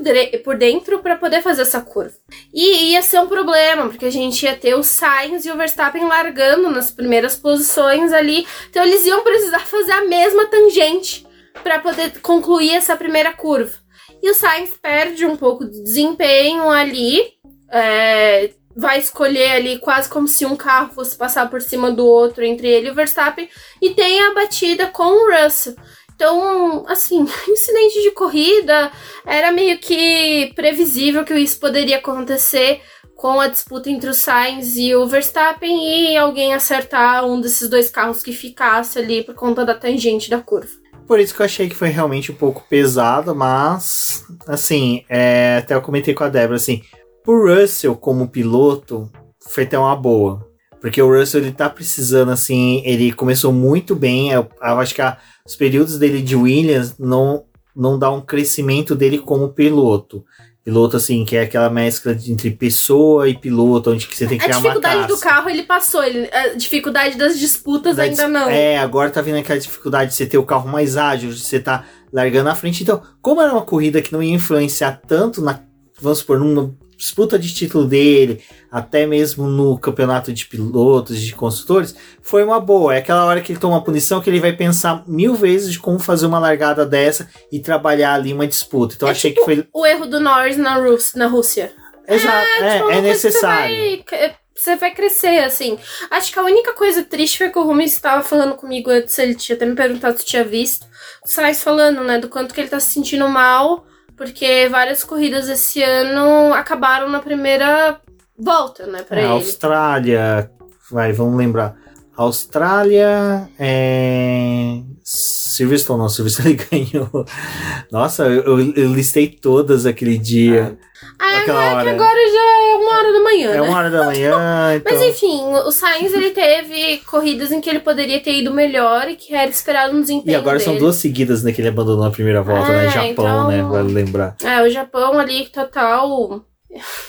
por dentro para poder fazer essa curva. E ia ser um problema, porque a gente ia ter o Sainz e o Verstappen largando nas primeiras posições ali, então eles iam precisar fazer a mesma tangente para poder concluir essa primeira curva. E o Sainz perde um pouco de desempenho ali, é, vai escolher ali quase como se um carro fosse passar por cima do outro entre ele e o Verstappen, e tem a batida com o Russell. Então, assim, [LAUGHS] incidente de corrida era meio que previsível que isso poderia acontecer com a disputa entre o Sainz e o Verstappen e alguém acertar um desses dois carros que ficasse ali por conta da tangente da curva. Por isso que eu achei que foi realmente um pouco pesado, mas assim, é, até eu comentei com a Débora assim, o Russell como piloto foi até uma boa. Porque o Russell ele tá precisando, assim, ele começou muito bem. Eu, eu acho que a, os períodos dele de Williams não, não dá um crescimento dele como piloto. Piloto, assim, que é aquela mescla entre pessoa e piloto, onde que você tem que criar uma A dificuldade do carro ele passou, ele, a dificuldade das disputas da ainda não. É, agora tá vindo aquela dificuldade de você ter o carro mais ágil, de você tá largando à frente. Então, como era uma corrida que não ia influenciar tanto na, vamos supor, numa disputa de título dele, até mesmo no campeonato de pilotos, de construtores, foi uma boa. É aquela hora que ele toma uma punição que ele vai pensar mil vezes de como fazer uma largada dessa e trabalhar ali uma disputa. Então é achei tipo que foi. O erro do Norris na, Rus na Rússia. Exato, é, tipo, é necessário. Você vai, você vai, crescer, assim. Acho que a única coisa triste foi que o Rumi estava falando comigo antes, ele tinha até me perguntado se tinha visto. O Sainz falando, né, do quanto que ele tá se sentindo mal porque várias corridas esse ano acabaram na primeira volta, né, para é, ele. Austrália, vai, vamos lembrar. Austrália, é... Silverstone, não, Silverstone [LAUGHS] ganhou. Nossa, eu, eu, listei todas aquele dia. Ah, aquela é hora. que agora já é uma hora da manhã. É né? uma hora da manhã. [LAUGHS] então... Mas enfim, o Sainz ele teve corridas em que ele poderia ter ido melhor e que era esperado um desempenho. E agora dele. são duas seguidas né, que ele abandonou a primeira volta, é, né? Japão, então... né? Vale lembrar. É, o Japão ali total.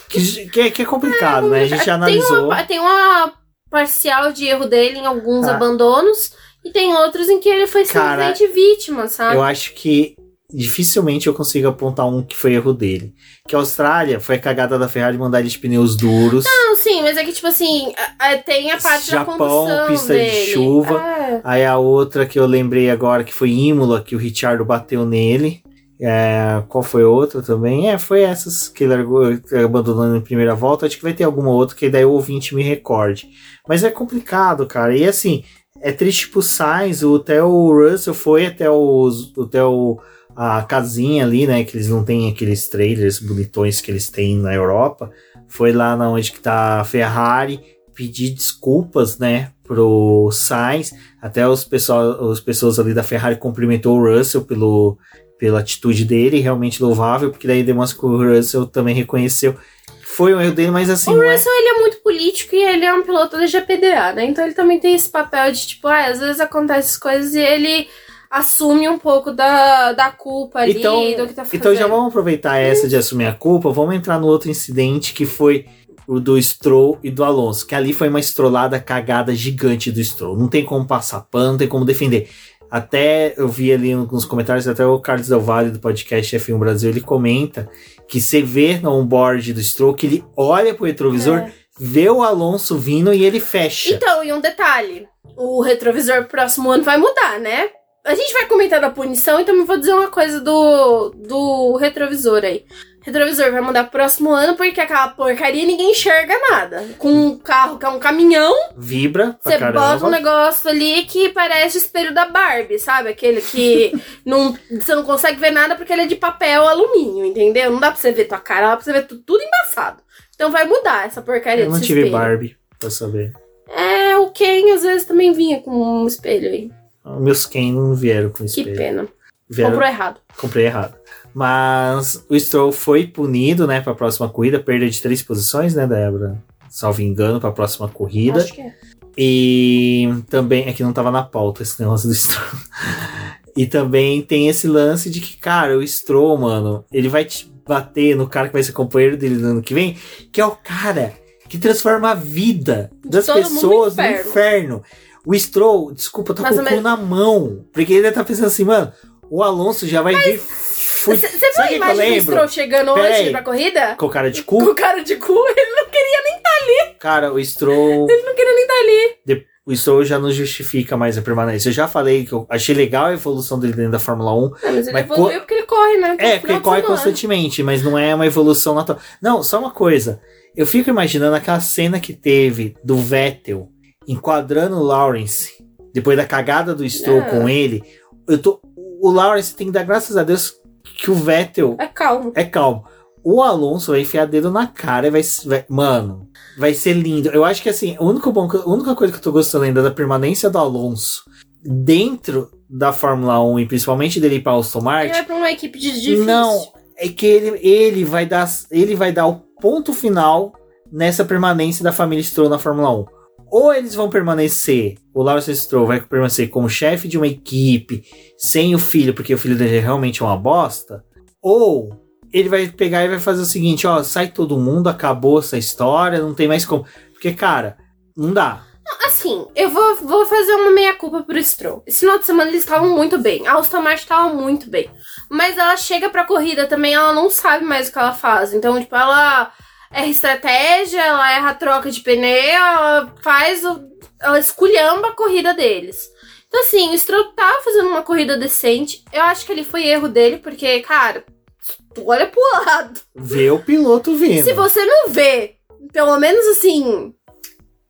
Que, que, é, que é complicado, é, né? A gente já analisou. Tem uma, tem uma parcial de erro dele em alguns ah. abandonos. E tem outros em que ele foi simplesmente Cara, vítima, sabe? Eu acho que dificilmente eu consigo apontar um que foi erro dele. Que a Austrália foi a cagada da Ferrari mandar ele de pneus duros. Não, sim, mas é que, tipo assim, tem a parte Japão, da condução pista dele. de chuva. É. Aí a outra que eu lembrei agora, que foi Imola, que o Richardo bateu nele. É, qual foi outra também? É, foi essas que ele abandonou em primeira volta. Acho que vai ter alguma outra que daí o ouvinte me recorde. Mas é complicado, cara. E assim, é triste pro Sainz, o Theo Russell foi até os, até o, a casinha ali, né, que eles não têm aqueles trailers bonitões que eles têm na Europa, foi lá na onde que tá a Ferrari pedir desculpas, né, pro Sainz, até os pessoal, as pessoas ali da Ferrari cumprimentou o Russell pelo, pela atitude dele, realmente louvável, porque daí demonstra que o Russell também reconheceu foi um erro dele, mas assim. O é Russell, é... ele é muito político e ele é um piloto da GPDA, né? Então ele também tem esse papel de, tipo, ah, às vezes acontecem coisas e ele assume um pouco da, da culpa ali, então, do que tá fazendo. Então já vamos aproveitar essa de assumir a culpa, vamos entrar no outro incidente que foi o do Stroll e do Alonso, que ali foi uma estrolada cagada gigante do Stroll. Não tem como passar pano, não tem como defender. Até eu vi ali nos comentários, até o Carlos Del Valle do podcast F1 Brasil, ele comenta que você vê no onboard do Stroll que ele olha pro retrovisor, é. vê o Alonso vindo e ele fecha. Então, e um detalhe: o retrovisor próximo ano vai mudar, né? A gente vai comentar da punição, então eu vou dizer uma coisa do, do retrovisor aí retrovisor vai mudar pro próximo ano porque aquela porcaria ninguém enxerga nada. Com um carro que é um caminhão. Vibra. Você bota um negócio ali que parece o espelho da Barbie, sabe? Aquele que [LAUGHS] não, você não consegue ver nada porque ele é de papel alumínio, entendeu? Não dá pra você ver tua cara, dá pra você ver tudo, tudo embaçado. Então vai mudar essa porcaria Eu não tive espelho. Barbie, pra saber. É, o Ken às vezes também vinha com um espelho aí. Meus Ken não vieram com espelho. Que pena. Vieram... Comprou errado. Comprei errado. Mas o Stroll foi punido, né, para a próxima corrida, perda de três posições, né, Débora? Salvo engano, para a próxima corrida. Acho que é. E também, aqui é não tava na pauta esse negócio do Stroll. [LAUGHS] e também tem esse lance de que, cara, o Stroll, mano, ele vai te bater no cara que vai ser companheiro dele no ano que vem, que é o cara que transforma a vida das todo mundo no pessoas no inferno. inferno. O Stroll, desculpa, tá Mas com o cu na mão. Porque ele tá pensando assim, mano, o Alonso já vai vir. fu- Você viu Sabe a imagem do? Stroll chegando Pera hoje aí. pra corrida? Com cara de Com cu. o cara de cu, [LAUGHS] ele não queria nem, Cara, o Stroll. ele não queria nem estar ali. de- O Stroll já não justifica mais a permanência. Eu já falei que eu achei legal a evolução dele dentro da Fórmula 1. Não, mas ele Mas evoluiu porque ele corre, né? É, porque ele corre constantemente, mas não é uma evolução natural. Não, só uma coisa. Eu fico imaginando aquela cena que teve do Vettel enquadrando o Lawrence, depois da cagada do Stroll Ah. com ele. Eu tô, o Lawrence tem que dar graças a Deus que o Vettel É calmo. é calmo. O Alonso vai enfiar dedo na cara e vai, vai- Mano, vai ser lindo. Eu acho que assim, o único bom, a única coisa que eu tô gostando ainda da permanência do Alonso dentro da Fórmula 1 e principalmente dele ir pra Aston Ele Martin. vai pra uma equipe de difícil. Não, é que ele, ele vai dar ele vai dar o ponto final nessa permanência da família Stroll na Fórmula 1. Ou eles vão permanecer, o Lawrence Stroll vai permanecer como chefe de uma equipe sem o filho, porque o filho dele é realmente uma bosta, ou ele vai pegar e vai fazer o seguinte, ó, sai todo mundo, acabou essa história, não tem mais como. Porque, cara, não dá. Assim, eu vou, vou fazer uma meia-culpa pro Stroll. Esse final de semana eles estavam muito bem. A Aston Martin tava muito bem. Mas ela chega pra corrida também, ela não sabe mais o que ela faz. Então, tipo, ela erra estratégia, ela erra a troca de pneu, ela faz o. Ela esculhamba a corrida deles. Então, assim, o Stroll tava fazendo uma corrida decente. Eu acho que ele foi erro dele, porque, cara, tu olha pro lado. Vê o piloto vindo. Se você não vê, pelo menos assim.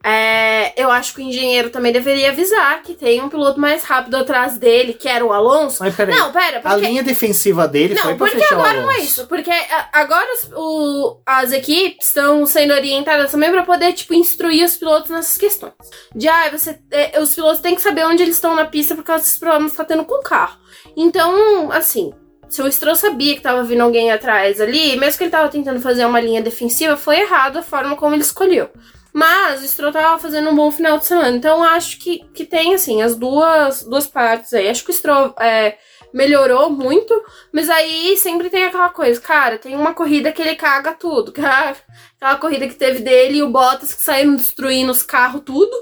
É, eu acho que o engenheiro também deveria avisar que tem um piloto mais rápido atrás dele, que era o Alonso. Mas peraí, Não, pera, a porque. linha defensiva dele foi Não, pra porque agora não é isso. Porque a- agora os, o- as equipes estão sendo orientadas também pra poder, tipo, instruir os pilotos nessas questões. De, ah, você, é, os pilotos têm que saber onde eles estão na pista por causa dos problemas que tá tendo com o carro. Então, assim, se o Stroll sabia que tava vindo alguém atrás ali, mesmo que ele tava tentando fazer uma linha defensiva, foi errado a forma como ele escolheu. Mas o Stroll tava fazendo um bom final de semana. Então acho que, que tem, assim, as duas, duas partes aí. Acho que o Stroll é, melhorou muito, mas aí sempre tem aquela coisa, cara, tem uma corrida que ele caga tudo. [LAUGHS] Cara, aquela corrida que teve dele e o Bottas que saíram destruindo os carros tudo,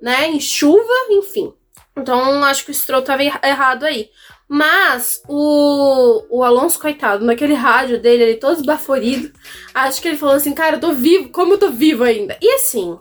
né? Em chuva, enfim. Então acho que o Stroll tava erra- errado aí. Mas o, o Alonso, coitado, naquele rádio dele, ele todo esbaforido, acho que ele falou assim, cara, eu tô vivo, como eu tô vivo ainda? E assim,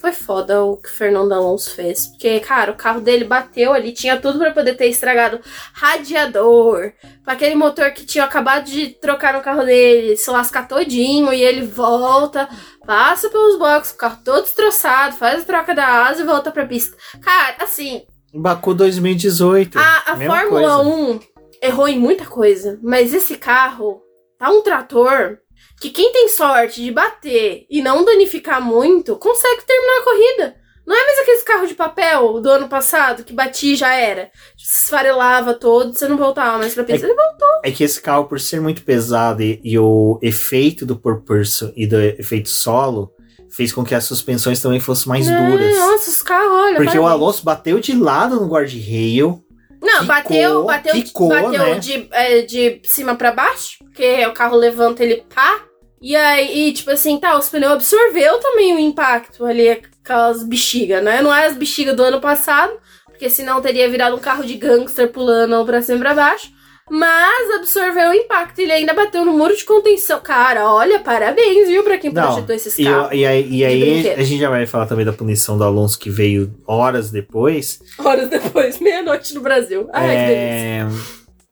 foi foda o que o Fernando Alonso fez. Porque, cara, o carro dele bateu ali, tinha tudo pra poder ter estragado radiador, com aquele motor que tinha acabado de trocar no carro dele, se lascar todinho, e ele volta, passa pelos boxes, o carro todo destroçado, faz a troca da asa e volta pra pista. Cara, assim, Baku 2018. a, a Fórmula coisa. 1 errou em muita coisa, mas esse carro tá um trator que quem tem sorte de bater e não danificar muito, consegue terminar a corrida. Não é mais aqueles carros de papel do ano passado que batia e já era. Se esfarelava todo, você não voltava mais pra pista. Ele voltou. É que esse carro, por ser muito pesado e, e o efeito do propulso e do efeito solo, fez com que as suspensões também fossem mais Não, duras. Nossa, os carros, olha. Porque o. Alonso bateu de lado no guarda-rail. Não, quicou, bateu, bateu, quicou, bateu né? de, é, de cima pra baixo, porque o carro levanta ele pá. E aí, e, tipo assim, tá, os pneus absorveu também o impacto ali, aquelas bexigas, né? Não é as bexigas do ano passado, porque senão teria virado um carro de gangster pulando pra cima e pra baixo. Mas absorveu o impacto, ele ainda bateu no muro de contenção. Cara, olha, parabéns, viu, pra quem Não, projetou esses E, carros. e aí, e aí a gente já vai falar também da punição do Alonso que veio horas depois. Horas depois, [LAUGHS] meia-noite no Brasil. Ai, que delícia. É,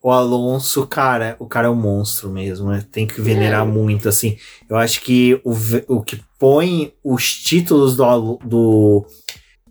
o Alonso, cara, o cara é um monstro mesmo, né? Tem que venerar É. muito, assim. Eu acho que o, o que põe os títulos do, do,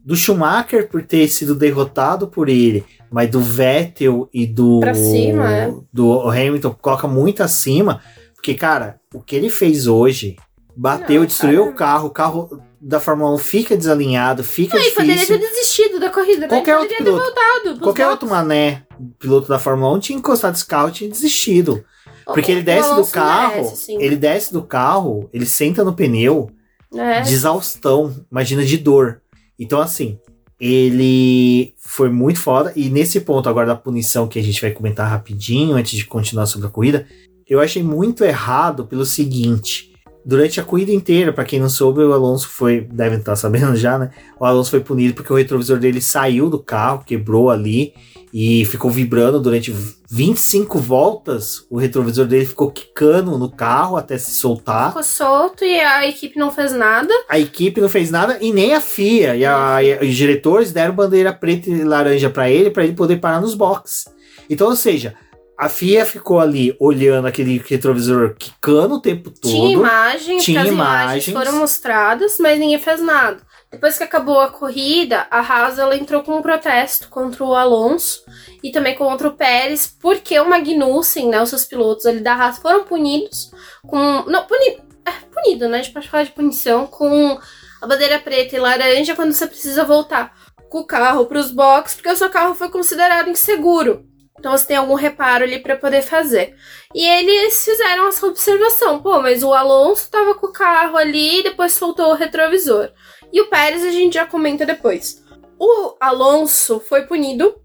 do Schumacher por ter sido derrotado por ele, mas do Vettel e do, cima, é. do Hamilton coloca muito acima, porque, cara, o que ele fez hoje, bateu, Não, destruiu cara. o carro, o carro da Fórmula 1 fica desalinhado, fica Não, e poderia difícil. ter desistido da corrida, né? Qualquer Poderia outro ter piloto. Qualquer outro mané, piloto da Fórmula 1, tinha encostado esse carro, tinha desistido. Porque ele desce do carro, merece, sim. ele desce do carro, ele senta no pneu É. de exaustão, imagina de dor. Então, assim, ele foi muito foda. E nesse ponto agora da punição que a gente vai comentar rapidinho, antes de continuar sobre a corrida, eu achei muito errado pelo seguinte. durante a corrida inteira, para quem não soube, o Alonso foi, devem estar sabendo [LAUGHS] já, né? O Alonso foi punido porque o retrovisor dele saiu do carro, quebrou ali e ficou vibrando durante 25 voltas. O retrovisor dele ficou quicando no carro até se soltar. Ficou solto e a equipe não fez nada. A equipe não fez nada e nem a FIA. E, a, e os diretores deram bandeira preta e laranja para ele, para ele poder parar nos boxes. Então, ou seja, a FIA ficou ali olhando aquele retrovisor quicando o tempo todo. Tinha imagens, tinha as imagens. imagens foram mostradas, mas ninguém fez nada. Depois que acabou a corrida, a Haas ela entrou com um protesto contra o Alonso e também contra o Pérez, porque o Magnussen, né, os seus pilotos ali da Haas foram punidos com não puni, é, punido, né, a gente pode falar de punição com a bandeira preta e laranja quando você precisa voltar com o carro para os boxes, porque o seu carro foi considerado inseguro. Então você tem algum reparo ali para poder fazer. E eles fizeram essa observação, pô, mas o Alonso tava com o carro ali e depois soltou o retrovisor. E o Pérez a gente já comenta depois. O Alonso foi punido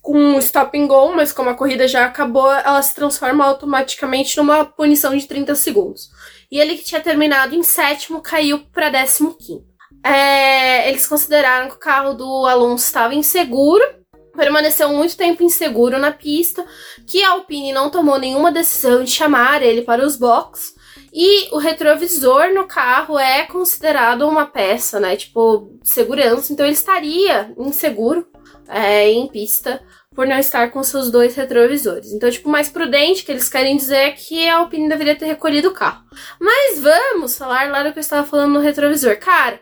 com um stop and go, mas como a corrida já acabou, ela se transforma automaticamente numa punição de 30 segundos. E ele que tinha terminado em sétimo caiu para décimo quinto. É, eles consideraram que o carro do Alonso estava inseguro permaneceu muito tempo inseguro na pista, que a Alpine não tomou nenhuma decisão de chamar ele para os boxes. E o retrovisor no carro é considerado uma peça, né? Tipo, segurança. Então ele estaria inseguro é, em pista por não estar com seus dois retrovisores. Então, tipo, mais prudente que eles querem dizer é que a Alpine deveria ter recolhido o carro. Mas vamos falar lá do que eu estava falando no retrovisor. Cara,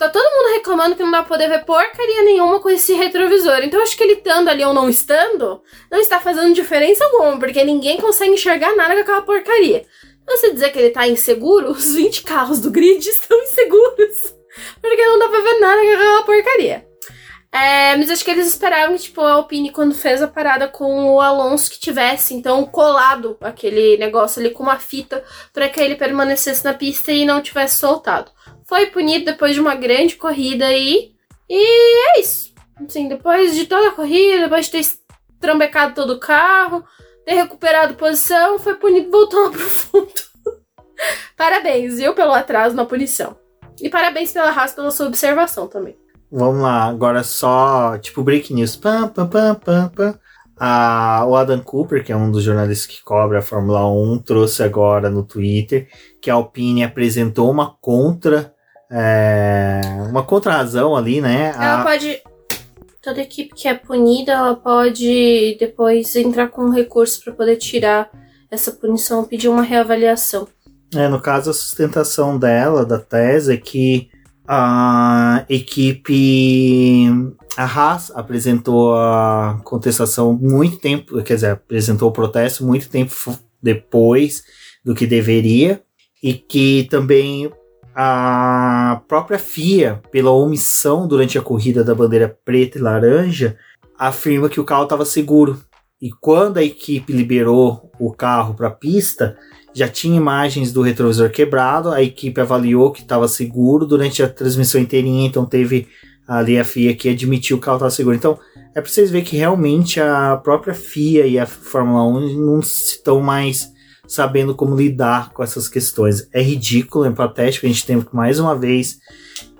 Tá todo mundo reclamando que não dá pra poder ver porcaria nenhuma com esse retrovisor. Então acho que ele estando ali ou não estando, não está fazendo diferença alguma, porque ninguém consegue enxergar nada com aquela porcaria. Você dizer que ele tá inseguro, [LAUGHS] os 20 carros do grid estão inseguros. [LAUGHS] Porque não dá pra ver nada com aquela porcaria. É, mas acho que eles esperavam que, tipo, a Alpine, quando fez a parada com o Alonso, que tivesse, então, colado aquele negócio ali com uma fita para que ele permanecesse na pista e não tivesse soltado foi punido depois de uma grande corrida aí. E é isso. Assim, depois de toda a corrida, depois de ter trambecado todo o carro, ter recuperado posição, foi punido e voltou lá pro fundo. [LAUGHS] parabéns, viu, pelo atraso na punição. E parabéns pela raça, pela sua observação também. Vamos lá, agora só, tipo, break news. Pam, pam, pam, pam, pam. Ah, o Adam Cooper, que é um dos jornalistas que cobra a Fórmula 1, trouxe agora no Twitter que a Alpine apresentou uma contra é, uma contrarrazão ali, né? Ela a... pode. Toda equipe que é punida, ela pode depois entrar com um recurso para poder tirar essa punição, pedir uma reavaliação. É, no caso, a sustentação dela, da tese, é que a equipe. A Haas apresentou a contestação muito tempo, quer dizer, apresentou o protesto muito tempo depois do que deveria, e que também a própria FIA, pela omissão durante a corrida da bandeira preta e laranja, afirma que o carro estava seguro. E quando a equipe liberou o carro para a pista, já tinha imagens do retrovisor quebrado, a equipe avaliou que estava seguro durante a transmissão inteirinha, então teve ali a FIA que admitiu que o carro estava seguro. Então, é para vocês verem que realmente a própria FIA e a Fórmula 1 não estão mais sabendo como lidar com essas questões. É ridículo, é patético. A gente tem que, mais uma vez,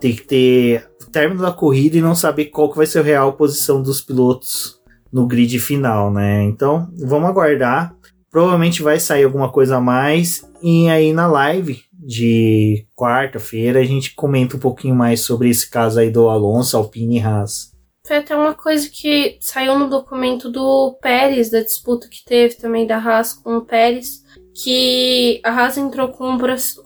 ter que ter o término da corrida e não saber qual que vai ser a real posição dos pilotos no grid final, né? Então, vamos aguardar. Provavelmente vai sair alguma coisa a mais. E aí na live de quarta-feira a gente comenta um pouquinho mais sobre esse caso aí do Alonso, Alpine e Haas. Foi até uma coisa que saiu no documento do Pérez, da disputa que teve também da Haas com o Pérez, que a Haas entrou com,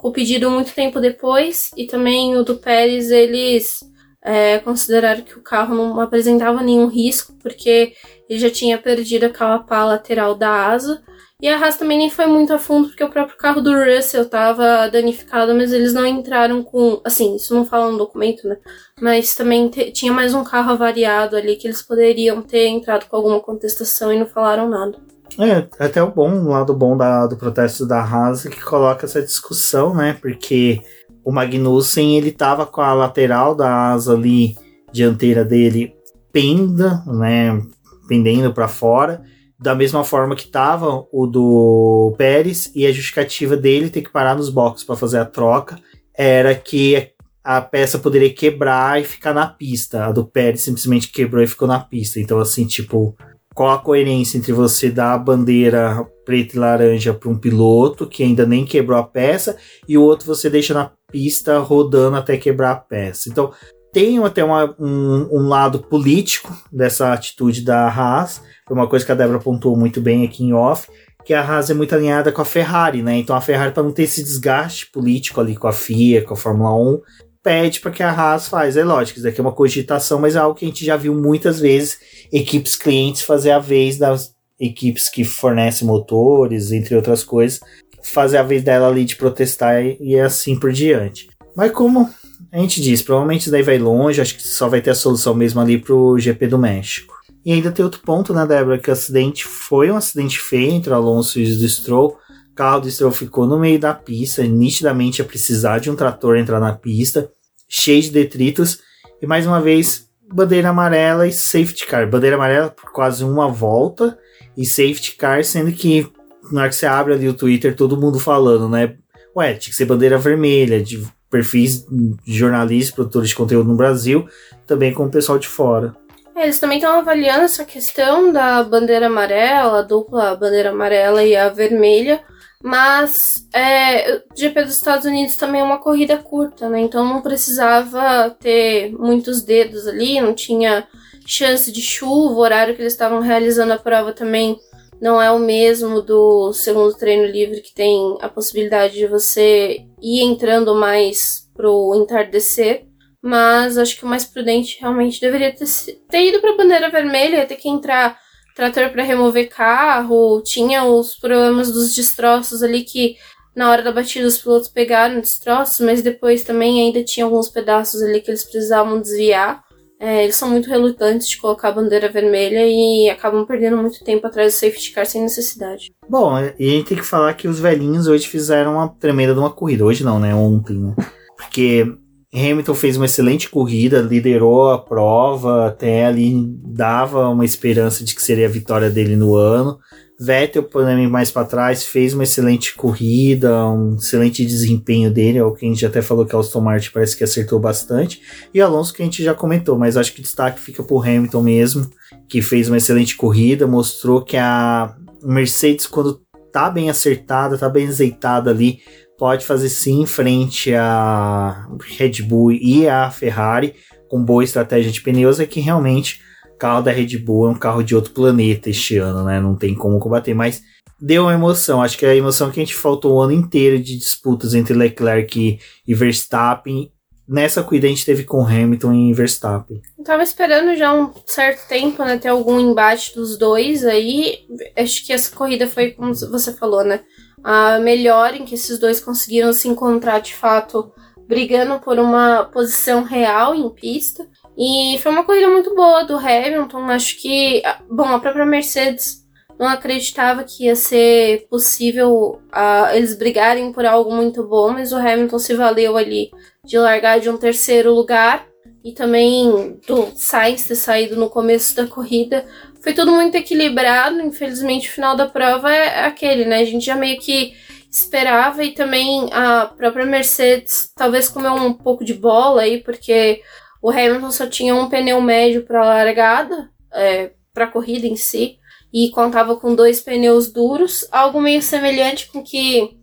o pedido muito tempo depois e também o do Pérez eles é, consideraram que o carro não apresentava nenhum risco porque ele já tinha perdido aquela pá lateral da asa e a Haas também nem foi muito a fundo porque o próprio carro do Russell estava danificado, mas eles não entraram com. Assim, isso não fala no documento, né? Mas também tinha mais um carro avariado ali que eles poderiam ter entrado com alguma contestação e não falaram nada. É, até o bom, o lado bom da, do protesto da Haas é que coloca essa discussão, né? Porque o Magnussen, ele tava com a lateral da asa ali, dianteira dele, penda, né? Pendendo para fora. da mesma forma que tava o do Pérez e a justificativa dele ter que parar nos boxes para fazer a troca era que a peça poderia quebrar e ficar na pista. A do Pérez simplesmente quebrou e ficou na pista. Então, assim, tipo, qual a coerência entre você dar a bandeira preta e laranja para um piloto que ainda nem quebrou a peça e o outro você deixa na pista rodando até quebrar a peça? Então, tem até uma, um, um, lado político dessa atitude da Haas. Foi uma coisa que a Débora pontuou muito bem aqui em off, que a Haas é muito alinhada com a Ferrari, né? Então a Ferrari, para não ter esse desgaste político ali com a FIA, com a Fórmula 1, pede para que a Haas faz. É lógico, isso daqui é uma cogitação, mas é algo que a gente já viu muitas vezes equipes clientes fazer a vez das equipes que fornecem motores, entre outras coisas, fazer a vez dela ali de protestar e, e assim por diante. Mas como a gente diz, provavelmente isso daí vai longe, acho que só vai ter a solução mesmo ali pro GP do México. E ainda tem outro ponto, né, Débora, que o acidente foi um acidente feio entre o Alonso e o Stroll, o carro do Stroll ficou no meio da pista, nitidamente ia precisar de um trator entrar na pista, cheio de detritos. E mais uma vez, bandeira amarela e safety car. Bandeira amarela por quase uma volta e safety car, sendo que na hora que você abre ali o Twitter, todo mundo falando, né? Ué, tinha que ser bandeira vermelha, de perfis de jornalistas, produtores de conteúdo no Brasil, também com o pessoal de fora. É, eles também estão avaliando essa questão da bandeira amarela, a dupla bandeira amarela e a vermelha, mas é, o GP dos Estados Unidos também é uma corrida curta, né? Então não precisava ter muitos dedos ali, não tinha chance de chuva, o horário que eles estavam realizando a prova também não é o mesmo do segundo treino livre, que tem a possibilidade de você ir entrando mais pro entardecer. Mas acho que o mais prudente realmente deveria ter, ter ido pra bandeira vermelha, ter que entrar trator para remover carro, tinha os problemas dos destroços ali que na hora da batida os pilotos pegaram destroços, mas depois também ainda tinha alguns pedaços ali que eles precisavam desviar. É, eles são muito relutantes de colocar a bandeira vermelha e acabam perdendo muito tempo atrás do safety car sem necessidade. Bom, e a gente tem que falar que os velhinhos hoje fizeram uma tremenda de uma corrida. Hoje não, né? Ontem, né? Porque Hamilton fez uma excelente corrida, liderou a prova, até ali dava uma esperança de que seria a vitória dele no ano. Vettel, também mais para trás, fez uma excelente corrida, um excelente desempenho dele, é o que a gente até falou que a Aston Martin parece que acertou bastante. E Alonso que a gente já comentou, mas acho que o destaque fica por Hamilton mesmo, que fez uma excelente corrida, mostrou que a Mercedes quando tá bem acertada, tá bem azeitada ali, pode fazer sim frente a Red Bull e a Ferrari com boa estratégia de pneus é que realmente o carro da Red Bull é um carro de outro planeta este ano, né? Não tem como combater, mas deu uma emoção. Acho que é a emoção que a gente faltou o ano inteiro de disputas entre Leclerc e Verstappen. Nessa corrida a gente teve com Hamilton e Verstappen. Eu tava esperando já um certo tempo, né, ter algum embate dos dois aí. Acho que essa corrida foi como você falou, né? A melhor em que esses dois conseguiram se encontrar de fato, brigando por uma posição real em pista. E foi uma corrida muito boa do Hamilton. Acho que, bom, a própria Mercedes não acreditava que ia ser possível uh, eles brigarem por algo muito bom, mas o Hamilton se valeu ali de largar de um terceiro lugar e também do Sainz ter saído no começo da corrida foi tudo muito equilibrado. Infelizmente, o final da prova é aquele, né? A gente já meio que esperava e também a própria Mercedes talvez comeu um pouco de bola aí, porque o Hamilton só tinha um pneu médio para largada, é, para a corrida em si, e contava com dois pneus duros, algo meio semelhante com que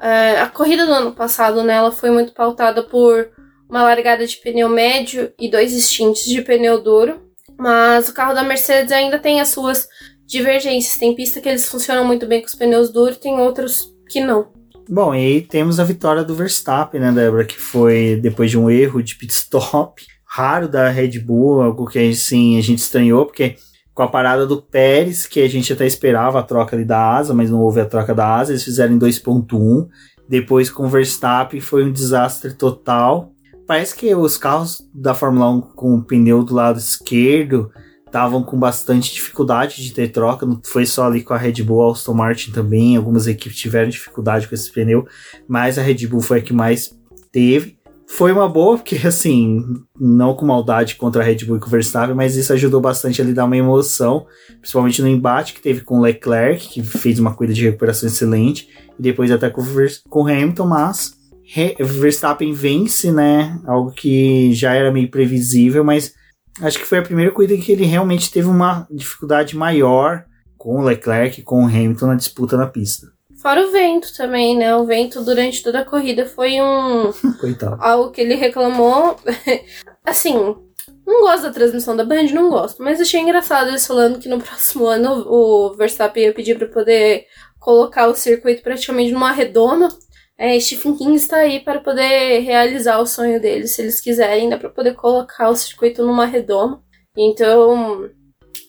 é, a corrida do ano passado, né, ela foi muito pautada por uma largada de pneu médio e dois extintos de pneu duro. Mas o carro da Mercedes ainda tem as suas divergências. Tem pista que eles funcionam muito bem com os pneus duros, tem outros que não. Bom, e aí temos a vitória do Verstappen, né, Débora? Que foi depois de um erro de pit stop [LAUGHS] raro da Red Bull, algo que assim, a gente estranhou, porque com a parada do Pérez, que a gente até esperava a troca ali da asa, mas não houve a troca da asa, eles fizeram em 2.1. Depois com o Verstappen foi um desastre total parece que os carros da Fórmula 1 com o pneu do lado esquerdo estavam com bastante dificuldade de ter troca, não foi só ali com a Red Bull, a Aston Martin também, algumas equipes tiveram dificuldade com esse pneu, mas a Red Bull foi a que mais teve. foi uma boa, porque assim, não com maldade contra a Red Bull e com o Verstappen, mas isso ajudou bastante a lhe dar uma emoção, principalmente no embate que teve com o Leclerc, que fez uma corrida de recuperação excelente, e depois até com o Hamilton, mas Verstappen vence, né? Algo que já era meio previsível, mas acho que foi a primeira corrida que ele realmente teve uma dificuldade maior com o Leclerc, com o Hamilton na disputa na pista. Fora o vento também, né? O vento durante toda a corrida foi um. [LAUGHS] Coitado. Algo que ele reclamou. [LAUGHS] assim, não gosto da transmissão da Band, não gosto. Mas achei engraçado eles falando que no próximo ano o Verstappen ia pedir para poder colocar o circuito praticamente numa redoma. É, Stephen King está aí para poder realizar o sonho dele. Se eles quiserem, dá para poder colocar o circuito numa redoma. Então,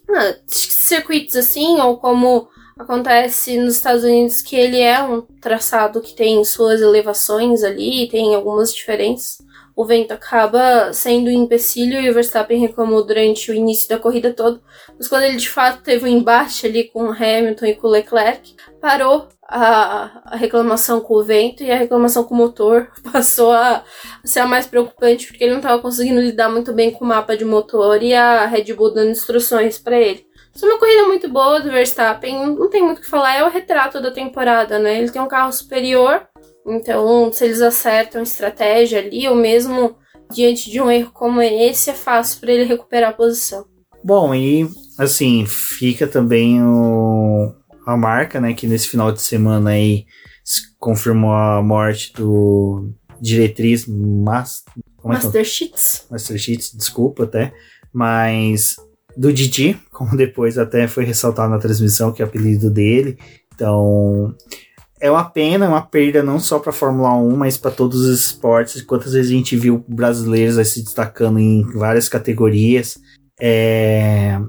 ah, circuitos assim, ou como Acontece nos Estados Unidos que ele é um traçado que tem suas elevações ali, tem algumas diferenças. O vento acaba sendo um empecilho e o Verstappen reclamou durante o início da corrida toda. Mas quando ele de fato teve um embate ali com o Hamilton e com o Leclerc, parou a, a reclamação com o vento e a reclamação com o motor [LAUGHS] passou a, ser a mais preocupante porque ele não estava conseguindo lidar muito bem com o mapa de motor e a Red Bull dando instruções para ele. Isso é uma corrida muito boa do Verstappen, não tem muito o que falar, é o retrato da temporada, né? Ele tem um carro superior, então se eles acertam estratégia ali, ou mesmo diante de um erro como esse, é fácil para ele recuperar a posição. Bom, e assim, fica também o, a marca, né, que nesse final de semana aí confirmou a morte do diretriz mas, é Master Sheets. Master Sheets, desculpa até, mas do Didi, [LAUGHS] como depois até foi ressaltado na transmissão, que é o apelido dele. Então, é uma pena, é uma perda não só para a Fórmula 1, mas para todos os esportes. Quantas vezes a gente viu brasileiros se destacando em várias categorias é,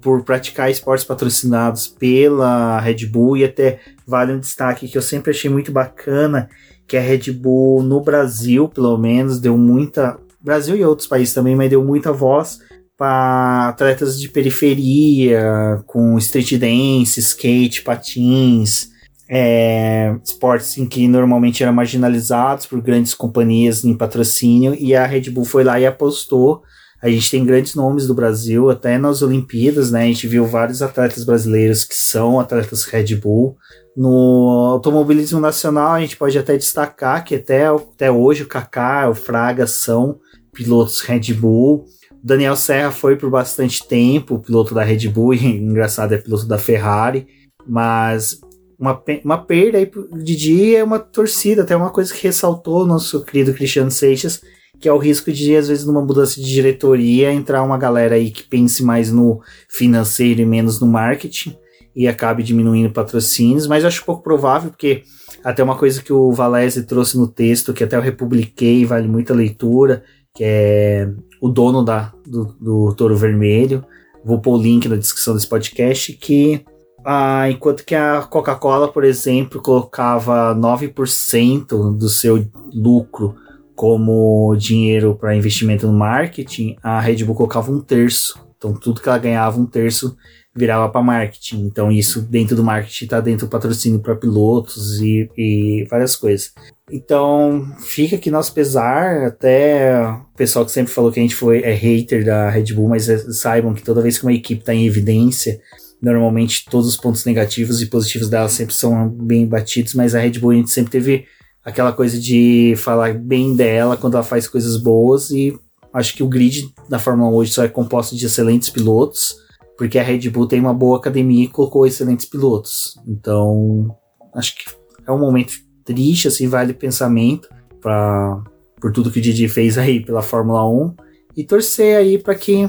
por praticar esportes patrocinados pela Red Bull e até vale um destaque que eu sempre achei muito bacana, que a Red Bull no Brasil, pelo menos, deu muita Brasil e outros países também, mas deu muita voz para atletas de periferia, com street dance, skate, patins, é, esportes em que normalmente eram marginalizados por grandes companhias em patrocínio, e a Red Bull foi lá e apostou. A gente tem grandes nomes do Brasil, até nas Olimpíadas, né? A gente viu vários atletas brasileiros que são atletas Red Bull. No automobilismo nacional, a gente pode até destacar que até, até hoje o Kaká, o Fraga são pilotos Red Bull. Daniel Serra foi por bastante tempo piloto da Red Bull, [LAUGHS] e engraçado é piloto da Ferrari, mas uma, uma perda aí pro Didi é uma torcida, até uma coisa que ressaltou nosso querido Cristiano Seixas, que é o risco de, às vezes, numa mudança de diretoria, entrar uma galera aí que pense mais no financeiro e menos no marketing e acabe diminuindo patrocínios, mas eu acho pouco provável, porque até uma coisa que o Valese trouxe no texto, que até eu republiquei, vale muita leitura, que é o dono da, do, do Touro Vermelho. Vou pôr o link na descrição desse podcast. Que ah, enquanto que a Coca-Cola, por exemplo, colocava 9% do seu lucro como dinheiro para investimento no marketing, a Red Bull colocava um terço. Então, tudo que ela ganhava, um terço virava para marketing. Então, isso dentro do marketing está dentro do patrocínio para pilotos e, e várias coisas. Então, fica aqui nosso pesar, até o pessoal que sempre falou que a gente foi é hater da Red Bull, mas é, saibam que toda vez que uma equipe está em evidência, normalmente todos os pontos negativos e positivos dela sempre são bem batidos, mas a Red Bull a gente sempre teve aquela coisa de falar bem dela quando ela faz coisas boas e acho que o grid da Fórmula 1 hoje só é composto de excelentes pilotos, porque a Red Bull tem uma boa academia e colocou excelentes pilotos. Então, acho que é um momento triste, assim, vale pensamento pra, por tudo que o Didi fez aí pela Fórmula 1 e torcer aí para que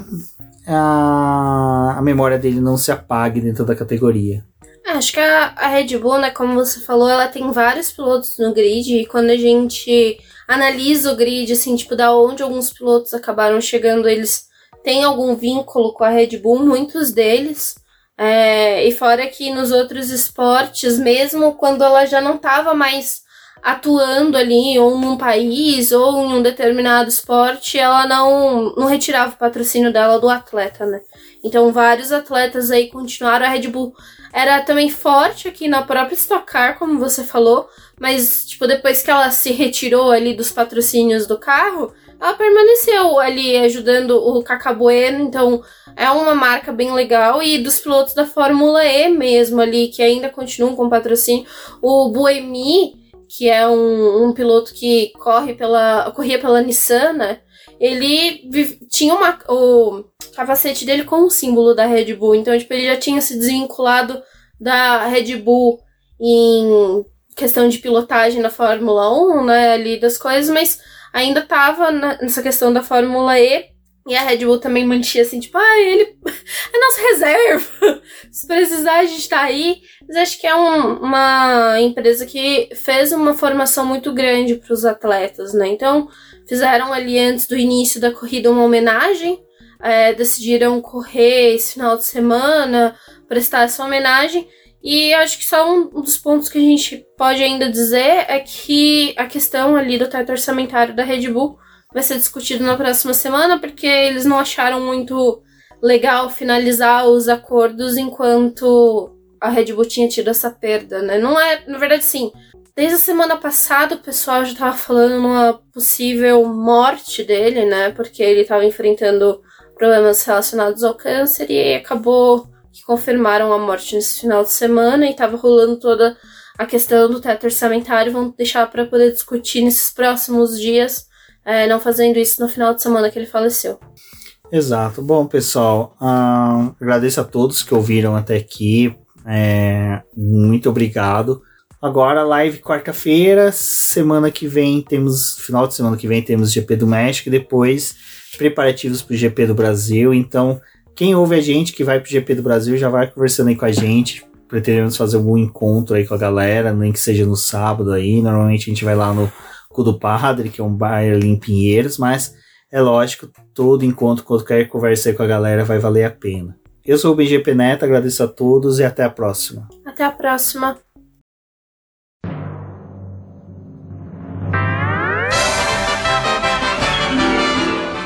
a, a memória dele não se apague dentro da categoria. Acho que a, a, Red Bull, né, como você falou, ela tem vários pilotos no grid e quando a gente analisa o grid, assim, tipo, da onde alguns pilotos acabaram chegando, eles têm algum vínculo com a Red Bull, muitos deles. É, e fora que nos outros esportes, mesmo quando ela já não estava mais atuando ali ou num país ou em um determinado esporte, ela não, não retirava o patrocínio dela do atleta, né? Então vários atletas aí continuaram. A Red Bull era também forte aqui na própria Stock Car, como você falou, mas, tipo, depois que ela se retirou ali dos patrocínios do carro, ela permaneceu ali ajudando o Cacabueno, então é uma marca bem legal. E dos pilotos da Fórmula E mesmo ali, que ainda continuam com patrocínio, o Buemi, que é um, um piloto que corre pela, corria pela Nissan, né? Ele tinha uma, o capacete dele com o símbolo da Red Bull, então tipo, ele já tinha se desvinculado da Red Bull em questão de pilotagem na Fórmula 1, né, ali das coisas, mas ainda tava nessa questão da Fórmula E. E a Red Bull também mantinha assim, tipo, ah, ele [LAUGHS] é nossa reserva. [LAUGHS] Se precisar, a gente tá aí. Mas acho que é um, uma empresa que fez uma formação muito grande para os atletas, né? Então, fizeram ali antes do início da corrida uma homenagem. É, decidiram correr esse final de semana, prestar essa homenagem. E acho que só um dos pontos que a gente pode ainda dizer é que a questão ali do teto orçamentário da Red Bull vai ser discutido na próxima semana, porque eles não acharam muito legal finalizar os acordos enquanto a Red Bull tinha tido essa perda, né? Não é, na verdade, sim. Desde a semana passada o pessoal já estava falando numa possível morte dele, né? Porque ele estava enfrentando problemas relacionados ao câncer e acabou que confirmaram a morte nesse final de semana e tava rolando toda a questão do teto orçamentário. Vamos deixar para poder discutir nesses próximos dias, é, não fazendo isso no final de semana que ele faleceu. Exato. Bom, pessoal, agradeço a todos que ouviram até aqui. É, muito obrigado. Agora, live quarta-feira, semana que vem temos, final de semana que vem temos GP do México e depois preparativos para o GP do Brasil. Então, quem ouve a gente que vai pro GP do Brasil já vai conversando aí com a gente. Pretendemos fazer algum encontro aí com a galera, nem que seja no sábado aí. Normalmente a gente vai lá no Cu do Padre, que é um bar ali em Pinheiros, mas é lógico, todo encontro, qualquer conversa aí com a galera vai valer a pena. Eu sou o BGP Neto, agradeço a todos e até a próxima. Até a próxima.